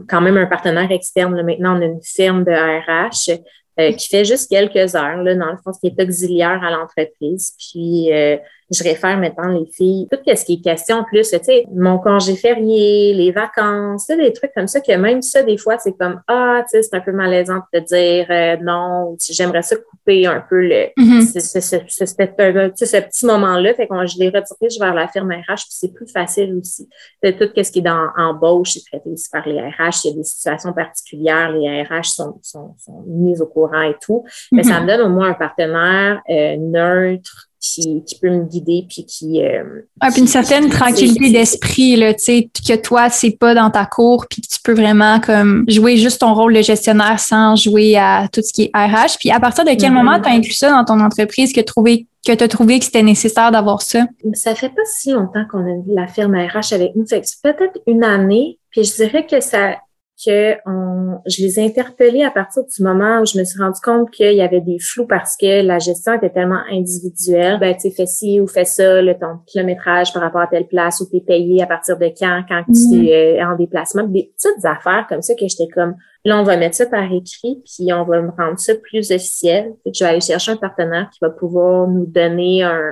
quand même un partenaire externe. Là. Maintenant, on a une firme de RH euh, qui fait juste quelques heures, là, dans le fond, qui est auxiliaire à l'entreprise. Puis, euh, je réfère maintenant les filles, tout ce qui est question plus, tu sais, mon congé férié, les vacances, des trucs comme ça, que même ça, des fois, c'est comme, ah, tu sais, c'est un peu malaisant de te dire euh, non, j'aimerais ça couper un peu le, mm-hmm. ce, ce, ce, ce, petit moment-là. Fait que je l'ai retiré vers la firme RH, puis c'est plus facile aussi. Tout ce qui est dans embauche, c'est traité aussi par les RH. Il y a des situations particulières, les RH sont, sont, sont mises au courant et tout. Mais ça mm-hmm. me donne au moins un partenaire euh, neutre, qui, peut me guider puis qui euh, puis une certaine tranquillité d'esprit là tu sais que toi c'est pas dans ta cour puis que tu peux vraiment comme jouer juste ton rôle de gestionnaire sans jouer à tout ce qui est RH puis à partir de quel mm-hmm. moment tu as inclus ça dans ton entreprise que trouvé que tu as trouvé que c'était nécessaire d'avoir ça? Ça fait pas si longtemps qu'on a la firme RH avec nous. C'est peut-être une année puis je dirais que ça que on, je les ai interpellés à partir du moment où je me suis rendu compte qu'il y avait des flous parce que la gestion était tellement individuelle. Ben, tu fais ci ou fais ça, le ton kilométrage par rapport à telle place où tu es payé à partir de quand, quand tu mm. es en déplacement. Des petites affaires comme ça que j'étais comme, là, on va mettre ça par écrit, puis on va me rendre ça plus officiel. Fait que je vais aller chercher un partenaire qui va pouvoir nous donner un,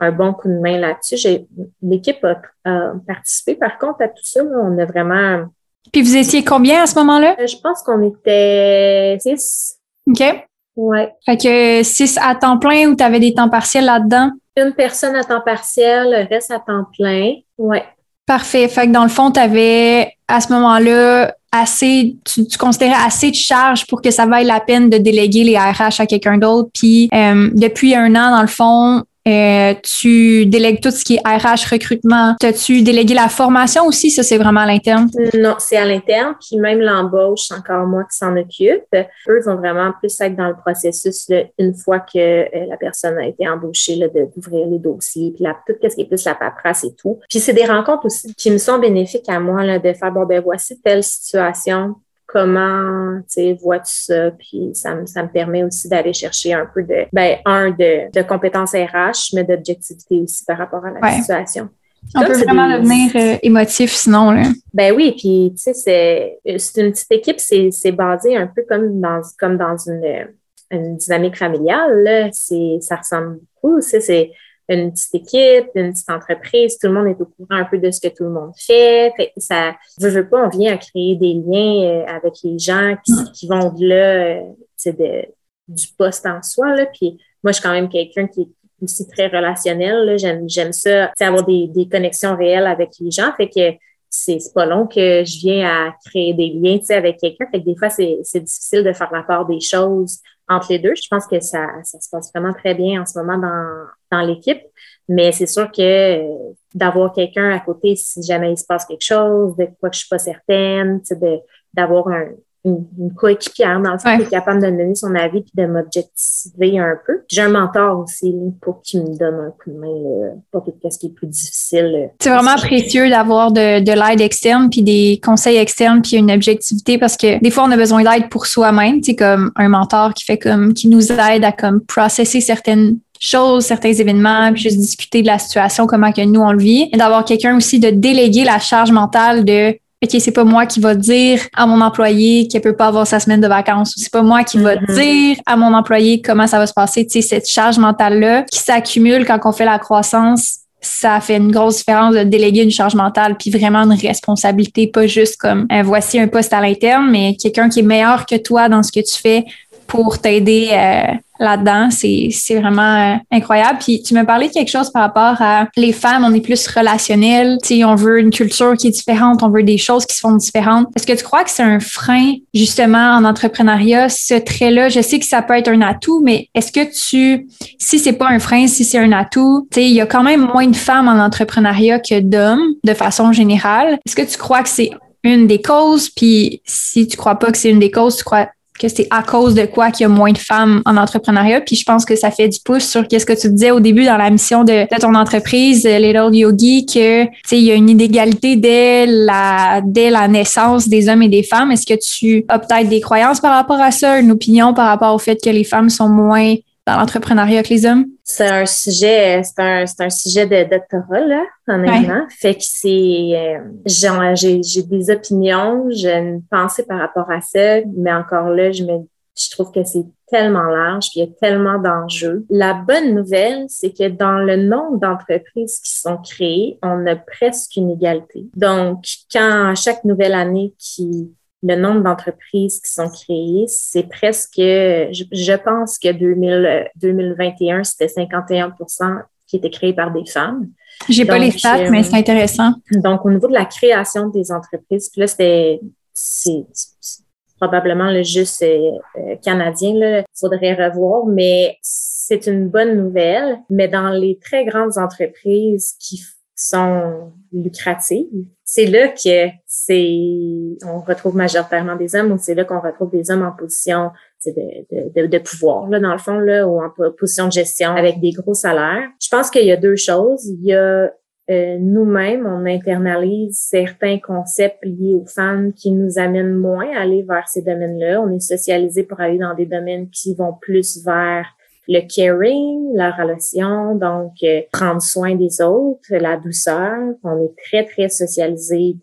un bon coup de main là-dessus. L'équipe a, a, participé, par contre, à tout ça. on a vraiment puis vous étiez combien à ce moment-là? Euh, je pense qu'on était six. OK. Ouais. Fait que six à temps plein ou tu avais des temps partiels là-dedans? Une personne à temps partiel, le reste à temps plein. Ouais. Parfait. Fait que dans le fond, tu avais à ce moment-là assez, tu, tu, considérais assez de charges pour que ça vaille la peine de déléguer les RH à quelqu'un d'autre. Puis euh, depuis un an, dans le fond, Euh, tu délègues tout ce qui est RH, recrutement. T'as-tu délégué la formation aussi? Ça, c'est vraiment à l'interne? Non, c'est à l'interne. Puis même l'embauche, c'est encore moi qui s'en occupe. Eux vont vraiment plus être dans le processus une fois que euh, la personne a été embauchée, d'ouvrir les dossiers, puis tout ce qui est plus la paperasse et tout. Puis c'est des rencontres aussi qui me sont bénéfiques à moi là, de faire, bon, ben voici telle situation, comment vois-tu ça? Puis ça me, ça me permet aussi d'aller chercher un peu de, ben, un, de, de compétences RH, mais d'objectivité aussi par rapport à la situation. On peut vraiment devenir euh, émotif sinon. Là. Ben oui, puis tu sais, c'est, une petite équipe, c'est, basé un peu comme dans, comme dans une, une dynamique familiale. Là. Ça ressemble beaucoup. C'est, une petite équipe, une petite entreprise, tout le monde est au courant un peu de ce que tout le monde fait. fait ça, je veux pas, on vient à créer des liens euh, avec les gens qui, vont de là, c'est euh, de, du poste en soi. Là. Puis moi, je suis quand même quelqu'un qui est aussi très relationnel. J'aime, ça, avoir des, des connexions réelles avec les gens. Fait que c'est pas long que je viens à créer des liens avec quelqu'un. Fait que des fois, c'est difficile de faire la part des choses entre les deux. Je pense que ça, ça se passe vraiment très bien en ce moment dans, dans l'équipe. Mais c'est sûr que d'avoir quelqu'un à côté, si jamais il se passe quelque chose, de quoi que je suis pas certaine, d'avoir un, une, coéquipière, dans le fond, qui est capable de me donner son avis puis de m'objectiver un peu. J'ai un mentor aussi pour qu'il me donne un coup de main pour tout ce qui est plus difficile. C'est vraiment précieux d'avoir de, de l'aide externe puis des conseils externes puis une objectivité parce que des fois, on a besoin d'aide pour soi-même, c'est comme un mentor qui fait comme, qui nous aide à comme processer certaines choses, certains événements, puis juste discuter de la situation, comment que nous on le vit, et d'avoir quelqu'un aussi de déléguer la charge mentale de OK, c'est pas moi qui va dire à mon employé qu'elle peut pas avoir sa semaine de vacances ou c'est pas moi qui va mm-hmm. dire à mon employé comment ça va se passer. Tu sais, cette charge mentale-là qui s'accumule quand on fait la croissance, ça fait une grosse différence de déléguer une charge mentale puis vraiment une responsabilité, pas juste comme euh, voici un poste à l'interne, mais quelqu'un qui est meilleur que toi dans ce que tu fais pour t'aider euh, là-dedans. C'est, vraiment euh, incroyable. Puis tu me parlais de quelque chose par rapport à les femmes, on est plus relationnel. Tu on veut une culture qui est différente, on veut des choses qui se font différentes. Est-ce que tu crois que c'est un frein justement en entrepreneuriat, ce trait-là? Je sais que ça peut être un atout, mais est-ce que tu, si c'est pas un frein, si c'est un atout, tu sais, il y a quand même moins de femmes en entrepreneuriat que d'hommes de façon générale. Est-ce que tu crois que c'est une des causes, puis si tu crois pas que c'est une des causes, tu crois que c'est à cause de quoi qu'il y a moins de femmes en entrepreneuriat. Puis je pense que ça fait du pouce sur qu'est-ce que tu disais au début dans la mission de, ton entreprise, Little Yogi, que il y a une inégalité dès la dès la naissance des hommes et des femmes. Est-ce que tu as peut-être des croyances par rapport à ça, une opinion par rapport au fait que les femmes sont moins dans l'entrepreneuriat que les hommes? C'est un sujet, c'est un, un, sujet de doctorat, là, honnêtement. Fait que c'est, euh, j'ai, j'ai des opinions, j'ai une pensée par rapport à ça, mais encore là, je me, je trouve que c'est tellement large, puis il y a tellement d'enjeux. La bonne nouvelle, c'est que dans le nombre d'entreprises qui sont créées, on a presque une égalité. Donc, quand à chaque nouvelle année qui le nombre d'entreprises qui sont créées, c'est presque, je, pense que 2000, 2021, c'était 51% qui étaient créés par des femmes. J'ai pas les stats, mais c'est euh, intéressant. Donc, au niveau de la création des entreprises, là, c'était, c'est probablement le juste euh, euh, canadien, il faudrait revoir, mais c'est une bonne nouvelle. Mais dans les très grandes entreprises qui sont lucratives, c'est là que c'est on retrouve majoritairement des hommes ou c'est là qu'on retrouve des hommes en position de, de, pouvoir, là, dans le fond, là, ou en position de gestion avec des gros salaires. Je pense qu'il y a deux choses. Il y a euh, nous-mêmes, on internalise certains concepts liés aux femmes qui nous amènent moins à aller vers ces domaines-là. On est socialisé pour aller dans des domaines qui vont plus vers le caring, la relation, donc euh, prendre soin des autres, la douceur. On est très, très socialisé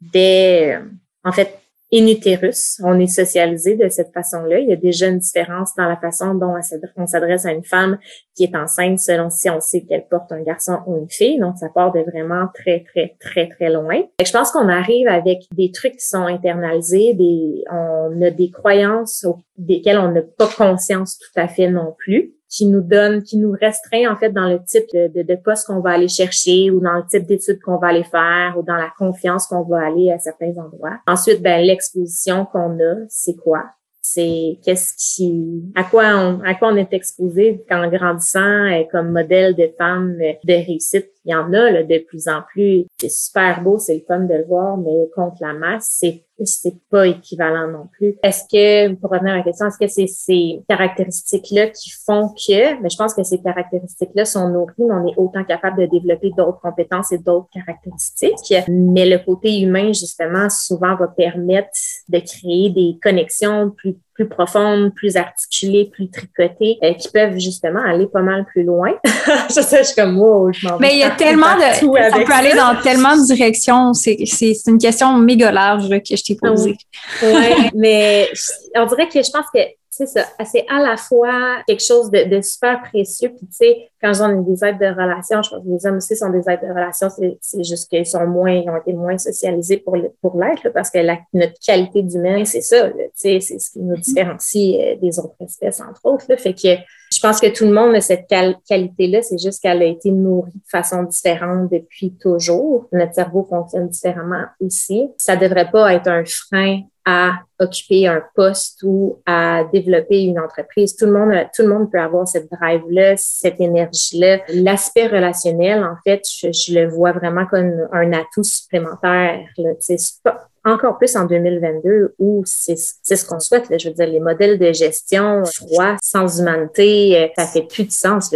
dès, euh, en fait, in utérus. On est socialisé de cette façon-là. Il y a déjà une différence dans la façon dont on s'adresse à une femme qui est enceinte selon si on sait qu'elle porte un garçon ou une fille. Donc, ça part de vraiment très, très, très, très loin. je pense qu'on arrive avec des trucs qui sont internalisés, des, on a des croyances desquelles on n'a pas conscience tout à fait non plus qui nous donne, qui nous restreint en fait dans le type de, de, de poste qu'on va aller chercher ou dans le type d'études qu'on va aller faire ou dans la confiance qu'on va aller à certains endroits. Ensuite, ben l'exposition qu'on a, c'est quoi? c'est qu'est-ce qui, à quoi on, à quoi on est exposé en grandissant euh, comme modèle de femme de réussite. Il y en a là, de plus en plus. C'est super beau, c'est le fun de le voir, mais contre la masse, c'est c'est pas équivalent non plus. Est-ce que, pour revenir à la question, est-ce que c'est ces caractéristiques-là qui font que, mais je pense que ces caractéristiques-là sont nourries, mais on est autant capable de développer d'autres compétences et d'autres caractéristiques. Mais le côté humain, justement, souvent va permettre de créer des connexions plus plus profondes, plus articulées, plus tricotées, euh, qui peuvent justement aller pas mal plus loin. je sais, je suis comme moi, je m'en Mais il y a tellement de, on peut aller dans tellement de directions. C'est, c'est, une question méga large que je t'ai posée. Oui, mais on dirait que je pense que c'est ça. C'est à la fois quelque chose de, de super précieux. Puis, tu sais, quand j'en ai des aides de relation, je pense que les hommes aussi sont des aides de relation. C'est juste qu'ils sont moins, ils ont été moins socialisés pour pour l'être, parce que la, notre qualité d'humain, c'est ça. Tu sais, c'est ce qui nous mm-hmm. différencie euh, des autres espèces, entre autres. Là. Fait que je pense que tout le monde a cette qualité-là. C'est juste qu'elle a été nourrie de façon différente depuis toujours. Notre cerveau fonctionne différemment aussi. Ça devrait pas être un frein à occuper un poste ou à développer une entreprise. Tout le monde, tout le monde peut avoir cette drive-là, cette énergie-là. L'aspect relationnel, en fait, je, le vois vraiment comme un atout supplémentaire. C'est pas, encore plus en 2022 où c'est ce qu'on souhaite. Là. Je veux dire, les modèles de gestion froid, sans humanité, euh, ça fait plus de sens.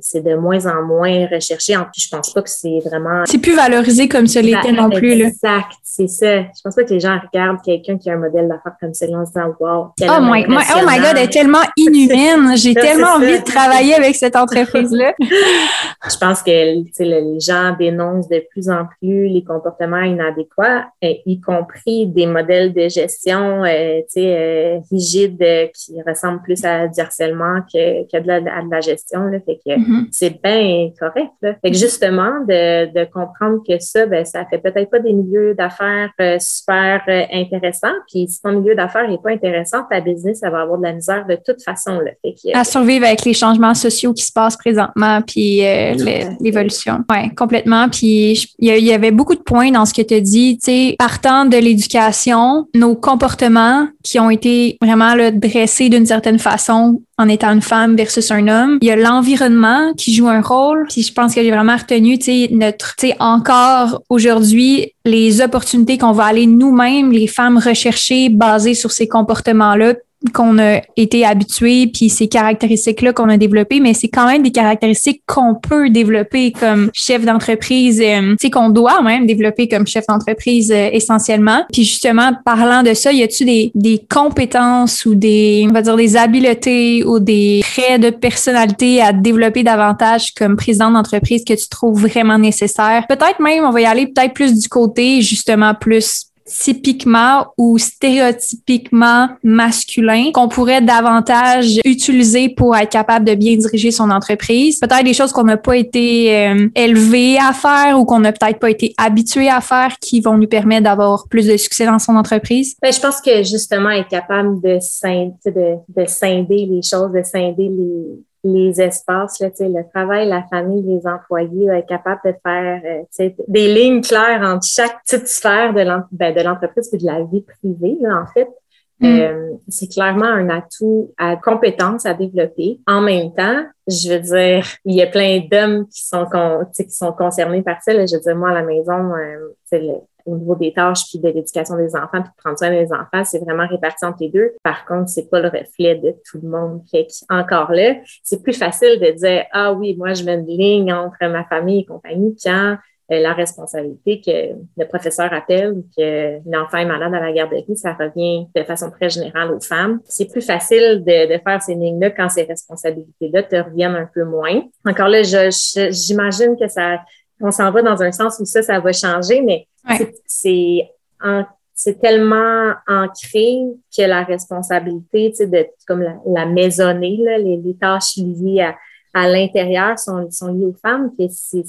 C'est de moins en moins recherché. En plus, je pense pas que c'est vraiment... C'est plus valorisé comme ça l'était non plus. Là. Exact, c'est ça. Je pense pas que les gens regardent quelqu'un qui a un modèle d'affaires comme celui-là en se disant « Wow! » Oh my, oh my God, elle est tellement inhumaine! J'ai tellement envie de travailler avec cette entreprise-là. je pense que les gens dénoncent de plus en plus les comportements inadéquats, et y compris des modèles de gestion euh, euh, rigides euh, qui ressemblent plus à du harcèlement que, que de, la, de la gestion. Là. Fait que mm-hmm. c'est bien correct. Là. Fait que justement, de, de comprendre que ça, ben, ça fait peut-être pas des milieux d'affaires euh, super euh, intéressants. Puis si ton milieu d'affaires n'est pas intéressant, ta business, ça va avoir de la misère de toute façon. Là. Fait que, à survivre avec les changements sociaux qui se passent présentement, puis l'évolution. Oui, complètement. Puis il y, y, avait beaucoup de points dans ce que tu as dit. Tu sais, partant de l'éducation, nos comportements qui ont été vraiment là, dressés d'une certaine façon en étant une femme versus un homme. Il y a l'environnement qui joue un rôle. Puis je pense que j'ai vraiment retenu, tu sais, notre, tu sais, encore aujourd'hui, les opportunités qu'on va aller nous-mêmes, les femmes rechercher basées sur ces comportements-là, qu'on a été habitué, puis ces caractéristiques-là qu'on a développées, mais c'est quand même des caractéristiques qu'on peut développer comme chef d'entreprise, euh, tu sais, qu'on doit même développer comme chef d'entreprise euh, essentiellement. Puis justement, parlant de ça, y a-tu des, des compétences ou des, on va dire, des habiletés ou des traits de personnalité à développer davantage comme président d'entreprise que tu trouves vraiment nécessaire? Peut-être même, on va y aller peut-être plus du côté justement plus typiquement ou stéréotypiquement masculin qu'on pourrait davantage utiliser pour être capable de bien diriger son entreprise. Peut-être des choses qu'on n'a pas été euh, élevé à faire ou qu'on n'a peut-être pas été habitué à faire qui vont nous permettre d'avoir plus de succès dans son entreprise? Ben, je pense que justement être capable de, de, de scinder les choses, de scinder les, les espaces, là, le travail, la famille, les employés, être capable de faire euh, des lignes claires entre chaque petite sphère de ben, l'entreprise et de la vie privée, là, en fait. Mm. Euh, c'est clairement un atout à compétence à développer. En même temps, je veux dire, il y a plein d'hommes qui sont qui sont concernés par ça. Là. Je veux dire, moi, à la maison, euh, le, au niveau des tâches puis de l'éducation des enfants puis de prendre soin des enfants, c'est vraiment réparti entre les deux. Par contre, c'est pas le reflet de tout le monde. Fait encore là, c'est plus facile de dire ah oui, moi je mets une ligne entre ma famille et compagnie quand euh, la responsabilité que le professeur appelle ou que l'enfant est malade à la garderie, ça revient de façon très générale aux femmes. C'est plus facile de, de faire ces lignes-là quand ces responsabilités-là te reviennent un peu moins. Encore là, j'imagine que ça, on s'en va dans un sens où ça, ça va changer, mais c'est c'est tellement ancré que la responsabilité, tu de comme la, la maisonnée, là, les, les, tâches liées à, à l'intérieur sont, sont liées aux femmes, que c'est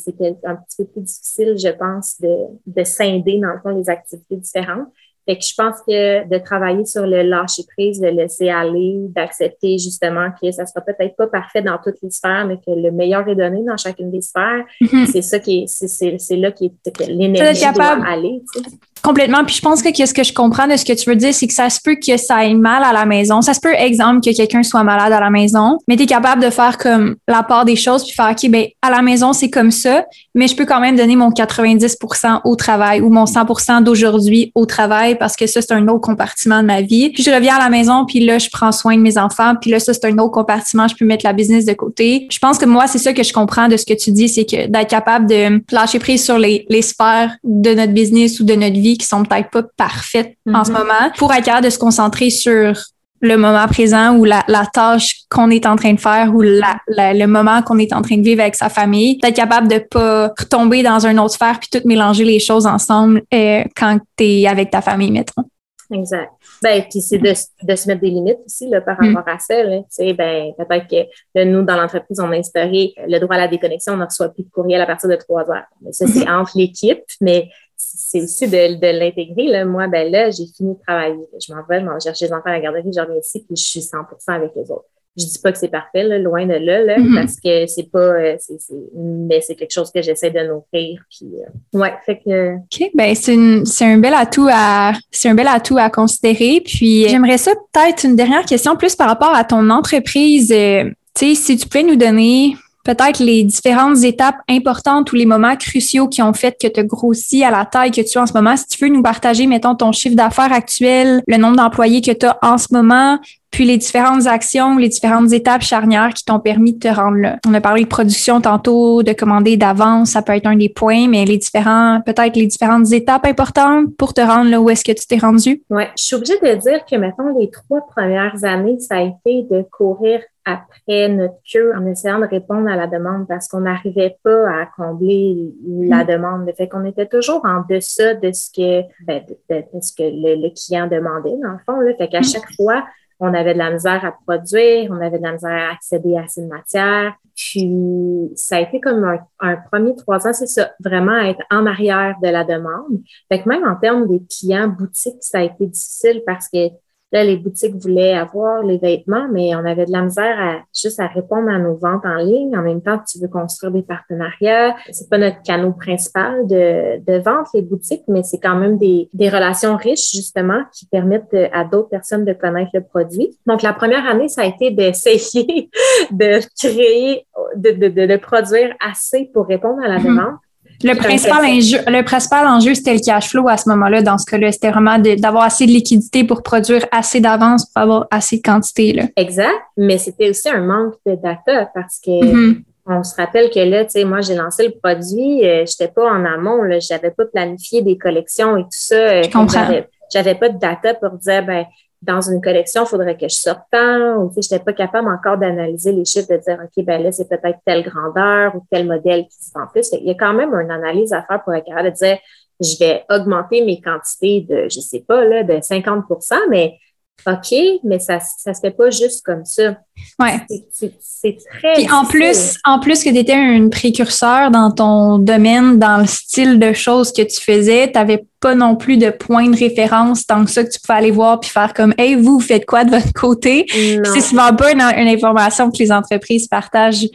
un petit peu plus difficile, je pense, de, de scinder dans le fond les activités différentes. Fait que je pense que de travailler sur le lâcher prise, de laisser aller, d'accepter justement que ça sera peut-être pas parfait dans toutes les sphères, mais que le meilleur est donné dans chacune des sphères, mm-hmm. c'est ça qui est, c'est là qui est, l'énergie doit aller. Tu sais Complètement. Puis je pense que ce que je comprends de ce que tu veux dire, c'est que ça se peut que ça aille mal à la maison. Ça se peut, exemple, que quelqu'un soit malade à la maison, mais tu es capable de faire comme la part des choses puis faire, OK, ben, à la maison, c'est comme ça, mais je peux quand même donner mon 90% au travail ou mon 100% d'aujourd'hui au travail parce que ça, c'est un autre compartiment de ma vie. Puis je reviens à la maison, puis là, je prends soin de mes enfants, puis là, ça, c'est un autre compartiment, je peux mettre la business de côté. Je pense que moi, c'est ça que je comprends de ce que tu dis, c'est que d'être capable de lâcher prise sur les, les sphères de notre business ou de notre vie qui sont peut-être pas parfaites en ce mm-hmm. moment pour être capable de se concentrer sur le moment présent ou la, la tâche qu'on est en train de faire ou la, le moment qu'on est en train de vivre avec sa famille, d'être capable de pas retomber dans un autre sphère puis tout mélanger les choses ensemble euh, quand tu es avec ta famille, mettons. Exact. Ben, puis c'est de, de, se mettre des limites aussi là, par mm. rapport à ça. Là. Ben, peut-être que nous, dans l'entreprise, on a instauré le droit à la déconnexion, on ne reçoit plus de courriel à partir de trois heures. Mais ça, c'est entre l'équipe, mais c'est aussi de, de l'intégrer. Moi, ben là, j'ai fini de travailler. Je m'en vais, je m'en chercher les enfants à la garderie, je reviens ici, puis je suis 100% avec les autres. Je dis pas que c'est parfait, là, loin de là, là mm-hmm. parce que c'est pas, euh, c'est, mais c'est quelque chose que j'essaie de nourrir. Puis, euh, ouais, fait que. Ok, ben c'est, c'est un bel atout à, c'est un bel atout à considérer. Puis, j'aimerais ça peut-être une dernière question plus par rapport à ton entreprise. Euh, tu sais, si tu pouvais nous donner peut-être les différentes étapes importantes ou les moments cruciaux qui ont fait que tu as grossi à la taille que tu as en ce moment. Si tu veux nous partager, mettons, ton chiffre d'affaires actuel, le nombre d'employés que tu as en ce moment, puis les différentes actions, les différentes étapes charnières qui t'ont permis de te rendre là. On a parlé de production tantôt, de commander d'avance, ça peut être un des points, mais les différents, peut-être les différentes étapes importantes pour te rendre là où est-ce que tu t'es rendu? Oui, je suis obligée de dire que, mettons, les trois premières années, ça a été de courir après notre queue en essayant de répondre à la demande parce qu'on n'arrivait pas à combler la mm. demande. Fait qu'on était toujours en deçà de ce que, ben, de, ce que le, client demandait, dans le fond. Là. Fait qu'à mm. chaque fois, on avait de la misère à produire, on avait de la misère à accéder à ces matières. Puis, ça a été comme un, un premier trois ans, c'est ça, vraiment être en arrière de la demande. Fait que même en termes des clients boutiques, ça a été difficile parce que Là, les boutiques voulaient avoir les vêtements, mais on avait de la misère à juste à répondre à nos ventes en ligne. En même temps, tu veux construire des partenariats. C'est pas notre canal principal de, de vente, les boutiques, mais c'est quand même des, des relations riches, justement, qui permettent à d'autres personnes de connaître le produit. Donc, la première année, ça a été d'essayer de créer, de, de, de, produire assez pour répondre à la mm-hmm. demande. Le principal, enjeu, le principal enjeu, c'était le cash flow à ce moment-là. Dans ce cas-là, c'était vraiment d'avoir assez de liquidité pour produire assez d'avance pour avoir assez de quantité. Là. Exact. Mais c'était aussi un manque de data parce que mm-hmm. on se rappelle que là, tu sais, moi, j'ai lancé le produit, euh, je n'étais pas en amont, je n'avais pas planifié des collections et tout ça. Euh, je comprends. J'avais pas de data pour dire, ben, dans une collection, il faudrait que je sorte tant, ou je n'étais pas capable encore d'analyser les chiffres, de dire, OK, ben là, c'est peut-être telle grandeur ou tel modèle qui se vend plus. Il y a quand même une analyse à faire pour être capable de dire, je vais augmenter mes quantités de, je sais pas, là, de 50% mais OK, mais ça ne se fait pas juste comme ça. Ouais. C'est très. Puis en plus, en plus que tu étais un précurseur dans ton domaine, dans le style de choses que tu faisais, tu n'avais pas non plus de point de référence tant que ça que tu pouvais aller voir puis faire comme Hey, vous, vous faites quoi de votre côté? C'est souvent pas une, information que les entreprises partagent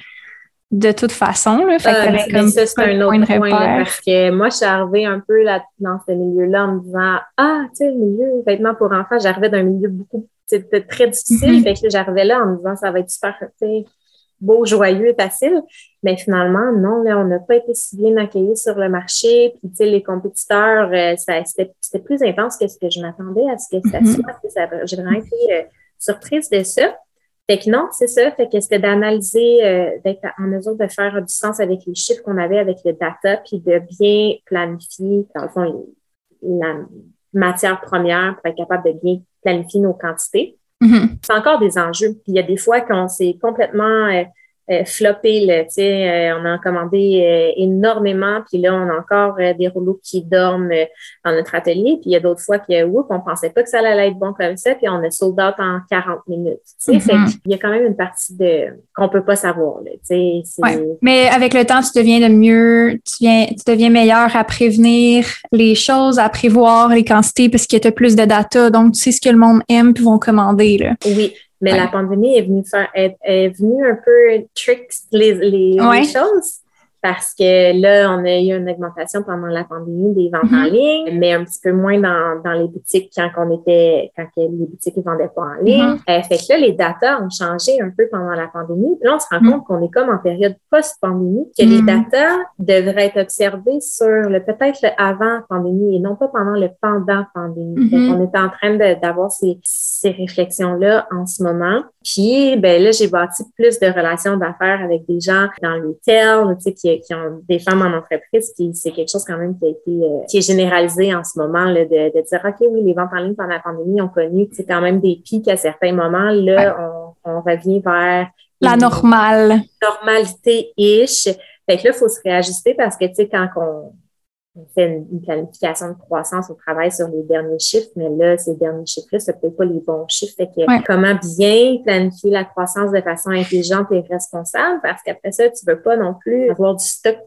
de toute façon. Là. Fait que euh, ça, c'est un autre point, parce que moi, je suis arrivée un peu là, dans ce milieu-là en me disant Ah, tu sais, le milieu vêtements pour enfants, j'arrivais d'un milieu beaucoup c'était très difficile. Mm-hmm. Fait que j'arrivais là en me disant ça va être super beau, joyeux et facile. Mais finalement, non, là, on n'a pas été si bien accueillis sur le marché. Puis, tu sais, les compétiteurs, euh, c'était plus intense que ce que je m'attendais à ce que ça mm-hmm. soit. J'ai vraiment été euh, surprise de ça. Fait que non, c'est ça. Fait que c'était d'analyser, euh, d'être en mesure de faire du sens avec les chiffres qu'on avait, avec le data, puis de bien planifier, dans le fond, la matière première pour être capable de bien planifier nos quantités. Mm-hmm. C'est encore des enjeux. Puis il y a des fois qu'on s'est complètement euh, euh, floppé. Là, euh, on a commandé euh, énormément, puis là, on a encore des rouleaux qui dorment dans notre atelier. Puis il y a d'autres fois qu'on ne pensait pas que ça allait être bon comme ça, puis on a sold out en 40 minutes. Mm-hmm. il y a quand même une partie de qu'on peut pas savoir. Là, Mais avec le temps, tu deviens de mieux, tu, viens, tu deviens meilleur à prévenir les choses, à prévoir les quantités, parce que tu as plus de data. Donc, tu sais ce que le monde aime, puis vont commander. Là. Oui. Mais la pandémie est venue faire, est, venue un peu trick les, les, choses. Parce que là, on a eu une augmentation pendant la pandémie des ventes en mm-hmm. ligne, mais un petit peu moins dans, dans les boutiques quand on était, quand les boutiques ne vendaient pas en ligne. Mm-hmm. Euh, fait que là, les datas ont changé un peu pendant la pandémie. Là, on se rend mm-hmm. compte qu'on est comme en période post-pandémie, que les datas devraient être observées sur le peut-être le avant pandémie et non pas pendant le pendant pandémie. On est en train d'avoir ces, ces réflexions-là en ce moment. Puis, ben là, j'ai bâti plus de relations d'affaires avec des gens dans retail, tu sais, qui qui, ont des femmes en entreprise, c'est quelque chose quand même qui a été euh, qui est généralisé en ce moment là, de, de, dire OK, oui, les ventes en ligne pendant la pandémie ont connu c'est quand même des pics à certains moments. Là, on, on revient vers la normale. Normalité-ish. Fait que là, il faut se réajuster parce que, tu sais, quand on, on fait une, planification de croissance, on travaille sur les derniers chiffres, mais là, ces derniers chiffres-là, c'est peut-être pas les bons chiffres. Fait que comment bien planifier la croissance de façon intelligente et responsable, parce qu'après ça, tu veux pas non plus avoir du stock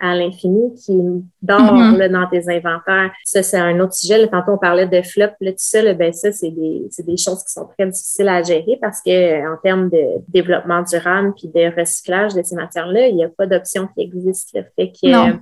à l'infini qui dort mm-hmm. là, dans tes inventaires. Ça, c'est un autre sujet. Là, tantôt, on parlait de flop. Là, tout ça, là, ben, ça, c'est des, c'est des choses qui sont très difficiles à gérer parce que en termes de développement durable puis de recyclage de ces matières-là, il n'y a pas d'option qui existe. Là. Fait que,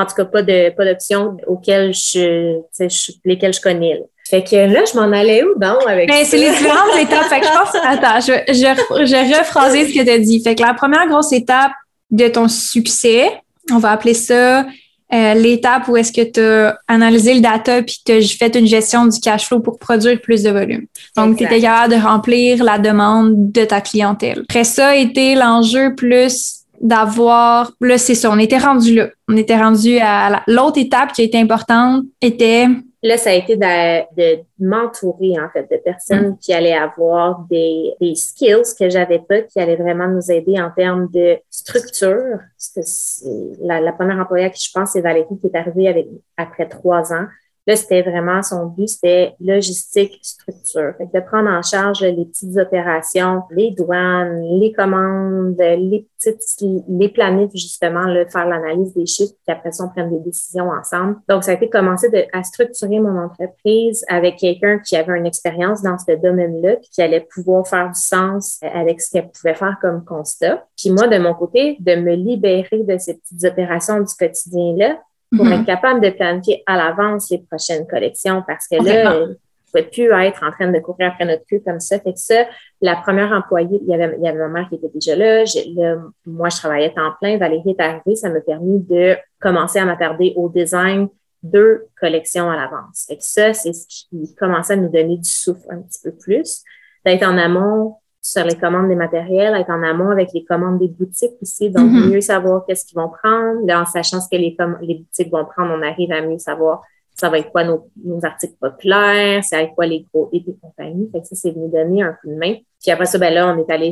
en tout cas, pas de pas d'options auxquelles je, je, lesquelles je connais. Fait que là, je m'en allais où donc avec ben, C'est les différentes étapes. Fait que je pense, attends, je, je, je rephrasé ce que tu as dit. Fait que la première grosse étape de ton succès, on va appeler ça euh, l'étape où est-ce que tu as analysé le data puis tu as fait une gestion du cash flow pour produire plus de volume. Donc, tu étais capable de remplir la demande de ta clientèle. Après ça a été l'enjeu plus d'avoir, là, c'est ça, on était rendu là. On était rendu à l'autre étape qui a été importante était. Là, ça a été de, de m'entourer, en fait, de personnes mm. qui allaient avoir des, des skills que j'avais pas, qui allaient vraiment nous aider en termes de structure. La, la première employée à qui je pense, c'est Valérie qui est arrivée avec, après trois ans. Là, c'était vraiment son but, c'était logistique, structure. Fait de prendre en charge les petites opérations, les douanes, les commandes, les petites, les planifs, justement, là, faire l'analyse des chiffres, puis après ça, on prenne des décisions ensemble. Donc, ça a été commencé de, à structurer mon entreprise avec quelqu'un qui avait une expérience dans ce domaine-là, puis qui allait pouvoir faire du sens avec ce qu'elle pouvait faire comme constat. Puis moi, de mon côté, de me libérer de ces petites opérations du quotidien-là, pour mhm. être capable de planifier à l'avance les prochaines collections parce que là, je ne pouvais plus être en train de courir après notre queue comme ça. Fait que ça, la première employée, il y avait, il y avait ma mère qui était déjà là. moi, je travaillais temps plein. Valérie est arrivée. Ça m'a permis de commencer à m'attarder au design deux collections à l'avance. Fait que ça, c'est ce qui commençait à nous donner du souffle un petit peu plus. D'être en amont sur les commandes des matériels, être en amont avec les commandes des boutiques aussi, donc mm-hmm. mieux savoir qu'est-ce qu'ils vont prendre. Là, en sachant ce que les, les boutiques vont prendre, on arrive à mieux savoir ça va être quoi nos, nos articles populaires, c'est avec quoi les gros et des compagnies. Fait que ça, c'est venu donner un coup de main. Puis après ça, ben là, on est allé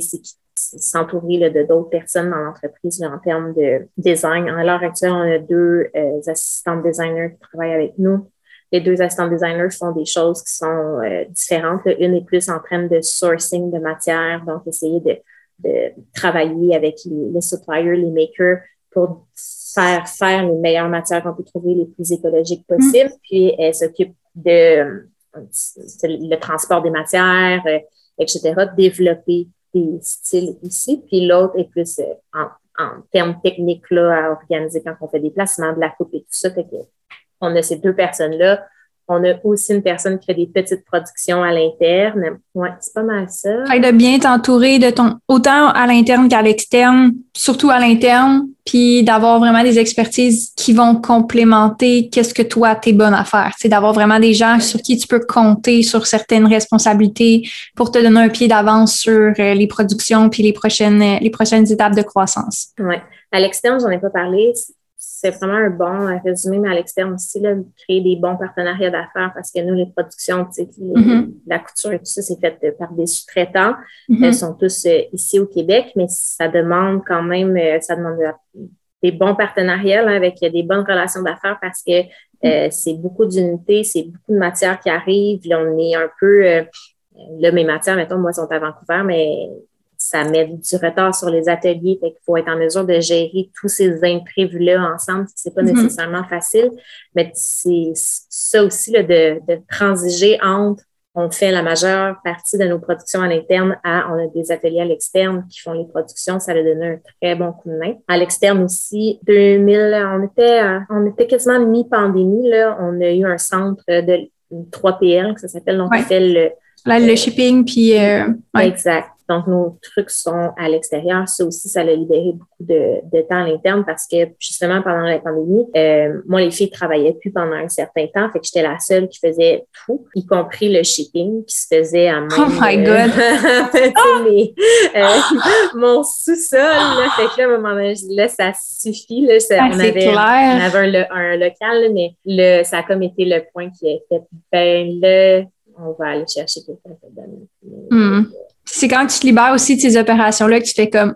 s'entourer de d'autres personnes dans l'entreprise en termes de design. À l'heure actuelle, on a deux euh, assistants designers qui travaillent avec nous les deux assistants designers font des choses qui sont euh, différentes. Une est plus en train de sourcing de matière, donc essayer de, de travailler avec les, suppliers, les makers pour faire faire les meilleures matières qu'on peut trouver, les plus écologiques possibles. Mm. Puis elle s'occupe de, le transport des matières, euh, etc., développer des styles ici. Puis l'autre est plus euh, en, en termes techniques là, à organiser quand on fait des placements, de la coupe et tout ça. Fait que on a ces deux personnes-là. On a aussi une personne qui fait des petites productions à l'interne. Ouais, c'est pas mal ça. Fait de bien t'entourer de ton, autant à l'interne qu'à l'externe, surtout à l'interne, puis d'avoir vraiment des expertises qui vont complémenter qu'est-ce que toi, t'es bonne à faire. C'est d'avoir vraiment des gens sur qui tu peux compter sur certaines responsabilités pour te donner un pied d'avance sur euh, les productions puis les prochaines, les prochaines étapes de croissance. Ouais. À l'externe, j'en ai pas parlé c'est vraiment un bon résumé, mais à l'externe aussi, là, créer des bons partenariats d'affaires parce que nous, les productions, mm-hmm. la couture et tout ça, c'est fait par des sous-traitants. Mm-hmm. Elles sont tous euh, ici au Québec, mais ça demande quand même, euh, ça demande des bons partenariats avec des bonnes relations d'affaires parce que euh, c'est beaucoup d'unités, c'est beaucoup de matières qui arrivent. Là, on est un peu, là, mes matières, mettons, moi, sont à Vancouver, mais ça met du retard sur les ateliers. Fait qu'il faut être en mesure de gérer tous ces imprévus-là ensemble. C'est pas mm-hmm. nécessairement facile, mais c'est ça aussi là, de, de transiger entre on fait la majeure partie de nos productions à l'interne à, on a des ateliers à l'externe qui font les productions. Ça a donné un très bon coup de main. À l'externe aussi, 2000, on était, on était quasiment mi-pandémie, là. On a eu un centre de 3PL, que ça s'appelle, donc on fait le, le shipping, puis... Euh, exact. Donc, nos trucs sont à l'extérieur. Ça aussi, ça a libéré beaucoup de, de temps à l'interne parce que, justement, pendant la pandémie, euh, moi, les filles travaillaient plus pendant un certain temps. Fait que j'étais la seule qui faisait tout, y compris le shipping qui se faisait à moi. Oh my God! euh, mon sous-sol, là. Fait que là, à un moment donné, là, ça suffit, là. Ah, on, avait, on avait un, local, mais le, ça a comme été le point qui a fait, ben, là, on va aller chercher quelqu'un hmm. C'est quand tu te libères aussi de ces opérations-là que tu fais comme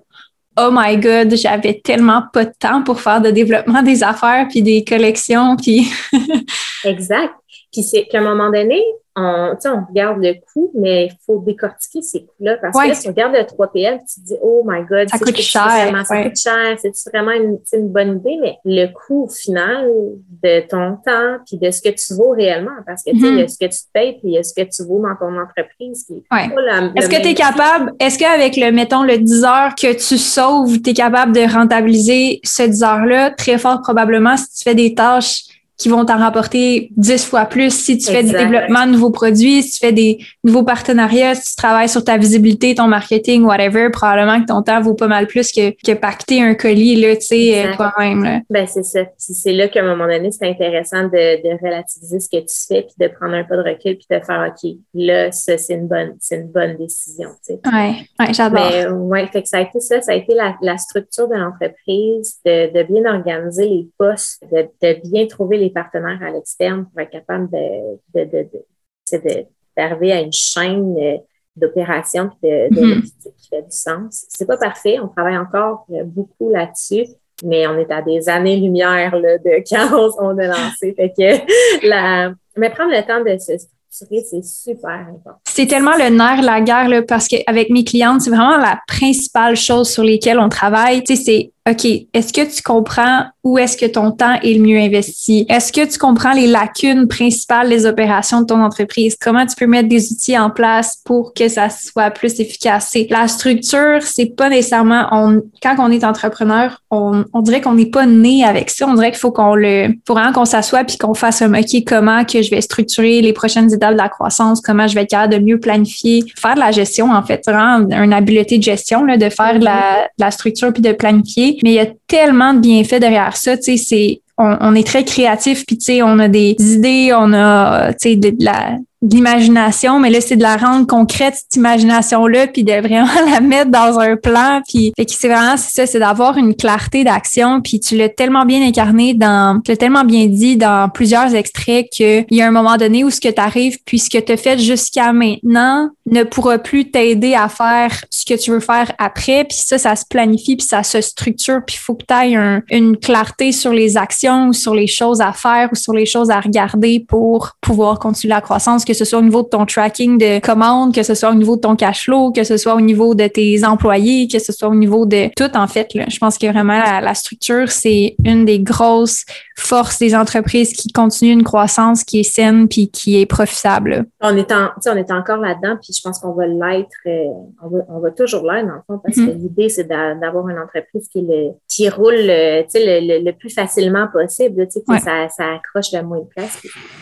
Oh my God, j'avais tellement pas de temps pour faire de développement des affaires puis des collections. Puis exact. Puis c'est qu'à un moment donné, on, on regarde le coût, mais il faut décortiquer ces coûts-là. Parce que si on regarde le 3PL, tu te dis, oh my God, ça coûte cher. ça coûte cher. C'est vraiment une, une, bonne idée, mais le coût final de ton temps puis de ce que tu vaux réellement, parce que tu sais, il y a mm-hmm. ce que tu te payes puis ce que tu vaux dans ton entreprise. Est-ce que tu es capable, est-ce qu'avec le, mettons, le 10 heures que tu sauves, tu es capable de rentabiliser ce 10 heures-là? Très fort probablement si tu fais des tâches qui vont t'en rapporter dix fois plus si tu fais du développement de nouveaux produits, si tu fais des nouveaux partenariats, si tu travailles sur ta visibilité, ton marketing, whatever, probablement que ton temps vaut pas mal plus que, que pacter un colis, là, tu sais, euh, toi-même. Ben, c'est ça. C'est là qu'à un moment donné, c'est intéressant de, de, relativiser ce que tu fais, puis de prendre un peu de recul, puis de faire, OK, là, ça, c'est une bonne, c'est une bonne décision, tu sais. Ouais, ouais j'adore. Mais, ouais, fait que ça a été ça, ça a été la, la structure de l'entreprise, de, de bien organiser les postes, de, de bien trouver les partenaires à l'externe pour être capable de, de, d'arriver à une chaîne euh, d'opération de, mm-hmm. qui fait du sens. C'est pas parfait, on travaille encore euh, beaucoup là-dessus, mais on est à des années-lumière de quand on, a lancé. Fait que la, mais prendre le temps de se c'est super important. C'est tellement le nerf de la guerre, là, parce qu'avec mes clientes, c'est vraiment la principale chose sur lesquelles on travaille. Tu sais, c'est OK, est-ce que tu comprends où est-ce que ton temps est le mieux investi? Est-ce que tu comprends les lacunes principales des opérations de ton entreprise? Comment tu peux mettre des outils en place pour que ça soit plus efficace? la structure, c'est pas nécessairement, on, quand on est entrepreneur, on, on dirait qu'on n'est pas né avec ça. On dirait qu'il faut qu'on le, faut vraiment qu'on s'assoie puis qu'on fasse un OK, comment que je vais structurer les prochaines étapes de la croissance? Comment je vais être capable de mieux planifier? Faire de la gestion, en fait, vraiment une habileté de gestion, là, de faire de la, de la structure puis de planifier mais il y a tellement de bienfaits derrière ça. Tu sais, c'est on, est très créatif, puis tu sais, on a des idées, on a, tu sais, de la de l'imagination, mais là, c'est de la rendre concrète, cette imagination-là, puis de vraiment la mettre dans un plan. Puis fait que c'est vraiment ça, c'est d'avoir une clarté d'action. Puis tu l'as tellement bien incarné dans, tu l'as tellement bien dit dans plusieurs extraits qu'il y a un moment donné où ce que tu arrives, puis ce que tu as fait jusqu'à maintenant ne pourra plus t'aider à faire ce que tu veux faire après. Puis ça, ça se planifie, puis ça se structure, puis il faut que tu aies une clarté sur les actions ou sur les choses à faire ou sur les choses à regarder pour pouvoir continuer la croissance ce soit au niveau de ton tracking de commandes, que ce soit au niveau de ton cash flow, que ce soit au niveau de tes employés, que ce soit au niveau de tout, en fait. Là. Je pense que vraiment la, structure, c'est une des grosses forces des entreprises qui continuent une croissance qui est saine puis qui est profitable. On est, en, on est encore là-dedans, puis je pense qu'on va l'être, euh, on, va, toujours l'être, dans le fond, parce que mm-hmm. l'idée, c'est d'avoir une entreprise qui, le, qui roule le, le, le, plus facilement possible, que ça, ça accroche le moins de place.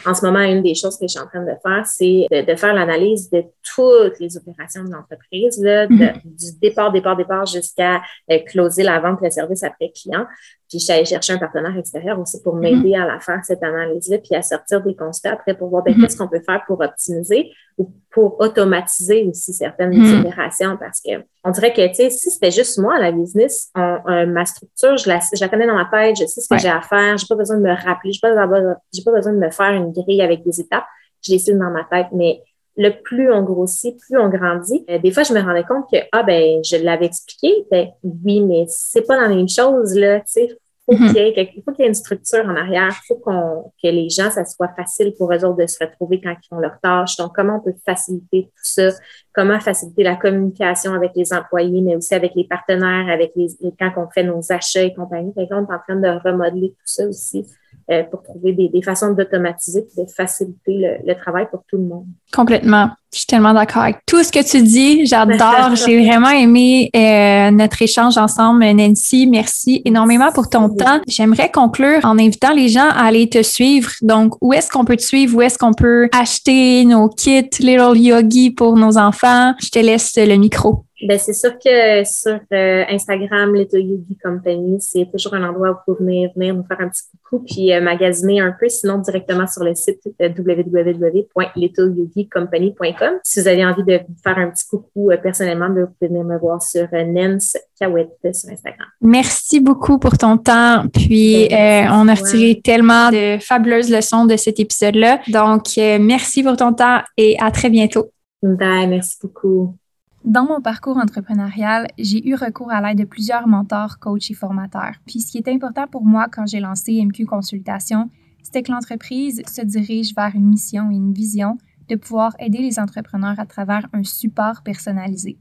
en ce moment, une des choses que je suis en train de faire, c'est de, faire l'analyse de toutes les opérations de l'entreprise, mm-hmm. du départ, départ, départ jusqu'à euh, closer la vente, le service après client. Puis allée chercher un partenaire extérieur aussi pour mm-hmm. m'aider à la faire, cette analyse-là, puis à sortir des constats après pour voir ben, mm-hmm. qu'est-ce qu'on peut faire pour optimiser ou pour automatiser aussi certaines opérations parce que on dirait que, si c'était juste moi, la business, ma structure, je la, je la connais dans ma tête, je sais ce que j'ai à faire, j'ai pas besoin de me rappeler, j'ai pas, pas besoin de me faire une grille avec des étapes je décide dans ma tête. Mais le plus on grossit, plus on grandit. Euh, des fois, je me rendais compte que, ah, ben, je l'avais expliqué. Ben, oui, mais c'est pas la même chose, là. Tu sais, faut mhm. il faut qu'il y ait une structure en arrière. Il faut qu'on, que les gens, ça soit facile pour eux autres de se retrouver quand ils font leurs tâches. Donc, comment on peut faciliter tout ça? Comment faciliter la communication avec les employés, mais aussi avec les partenaires, avec les, quand on fait nos achats et compagnie? Fait on est en train de remodeler tout ça aussi. Euh, pour trouver des, des façons d'automatiser, de faciliter le, le, travail pour tout le monde. Complètement. Je suis tellement d'accord avec tout ce que tu dis. J'adore. J'ai vraiment aimé euh, notre échange ensemble, Nancy. Merci énormément pour ton temps. J'aimerais conclure en invitant les gens à aller te suivre. Donc, où est-ce qu'on peut te suivre? Où est-ce qu'on peut acheter nos kits Little Yogi pour nos enfants? Je te laisse le micro. Ben, c'est sûr que sur euh, Instagram, Little Yogi Company, c'est toujours un endroit où vous pouvez venir, venir nous faire un petit coucou puis euh, magasiner un peu, sinon directement sur le site euh, Si vous avez envie de faire un petit coucou personnellement, ben, vous pouvez venir me voir sur Nens Kawet sur Instagram. Merci beaucoup pour ton temps. Puis, ben, on a retiré tellement de fabuleuses leçons de cet épisode-là. Donc, merci pour ton temps et à très bientôt. Bye, merci beaucoup. Dans mon parcours entrepreneurial, j'ai eu recours à l'aide de plusieurs mentors, coachs et formateurs. Puis ce qui est important pour moi quand j'ai lancé MQ Consultation, c'était que l'entreprise se dirige vers une mission et une vision de pouvoir aider les entrepreneurs à travers un support personnalisé.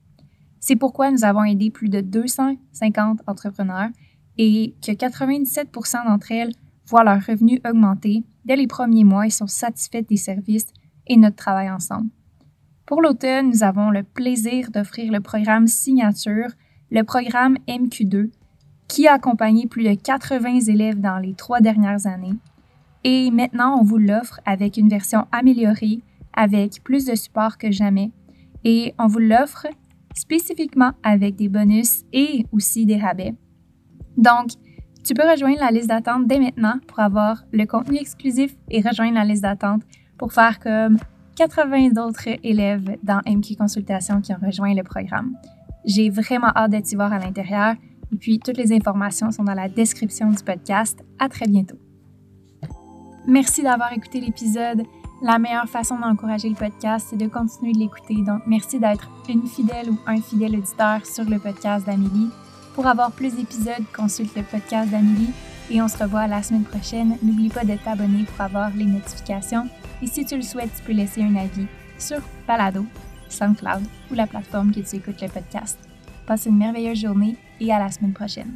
C'est pourquoi nous avons aidé plus de 250 entrepreneurs et que 97 d'entre elles voient leurs revenus augmenter dès les premiers mois et sont satisfaites des services et notre travail ensemble. Pour l'automne, nous avons le plaisir d'offrir le programme Signature, le programme MQ2, qui a accompagné plus de 80 élèves dans les trois dernières années. Et maintenant, on vous l'offre avec une version améliorée, avec plus de support que jamais. Et on vous l'offre spécifiquement avec des bonus et aussi des rabais. Donc, tu peux rejoindre la liste d'attente dès maintenant pour avoir le contenu exclusif et rejoindre la liste d'attente pour faire comme 80 d'autres élèves dans MQ Consultation qui ont rejoint le programme. J'ai vraiment hâte d'être voir à l'intérieur et puis toutes les informations sont dans la description du podcast. À très bientôt. Merci d'avoir écouté l'épisode. La meilleure façon d'encourager le podcast, c'est de continuer de l'écouter. Donc, merci d'être une fidèle ou un fidèle auditeur sur le podcast d'Amélie. Pour avoir plus d'épisodes, consulte le podcast d'Amélie et on se revoit la semaine prochaine. N'oublie pas de t'abonner pour avoir les notifications. Et si tu le souhaites, tu peux laisser un avis sur Palado, SoundCloud ou la plateforme que tu écoutes le podcast. Passe une merveilleuse journée et à la semaine prochaine.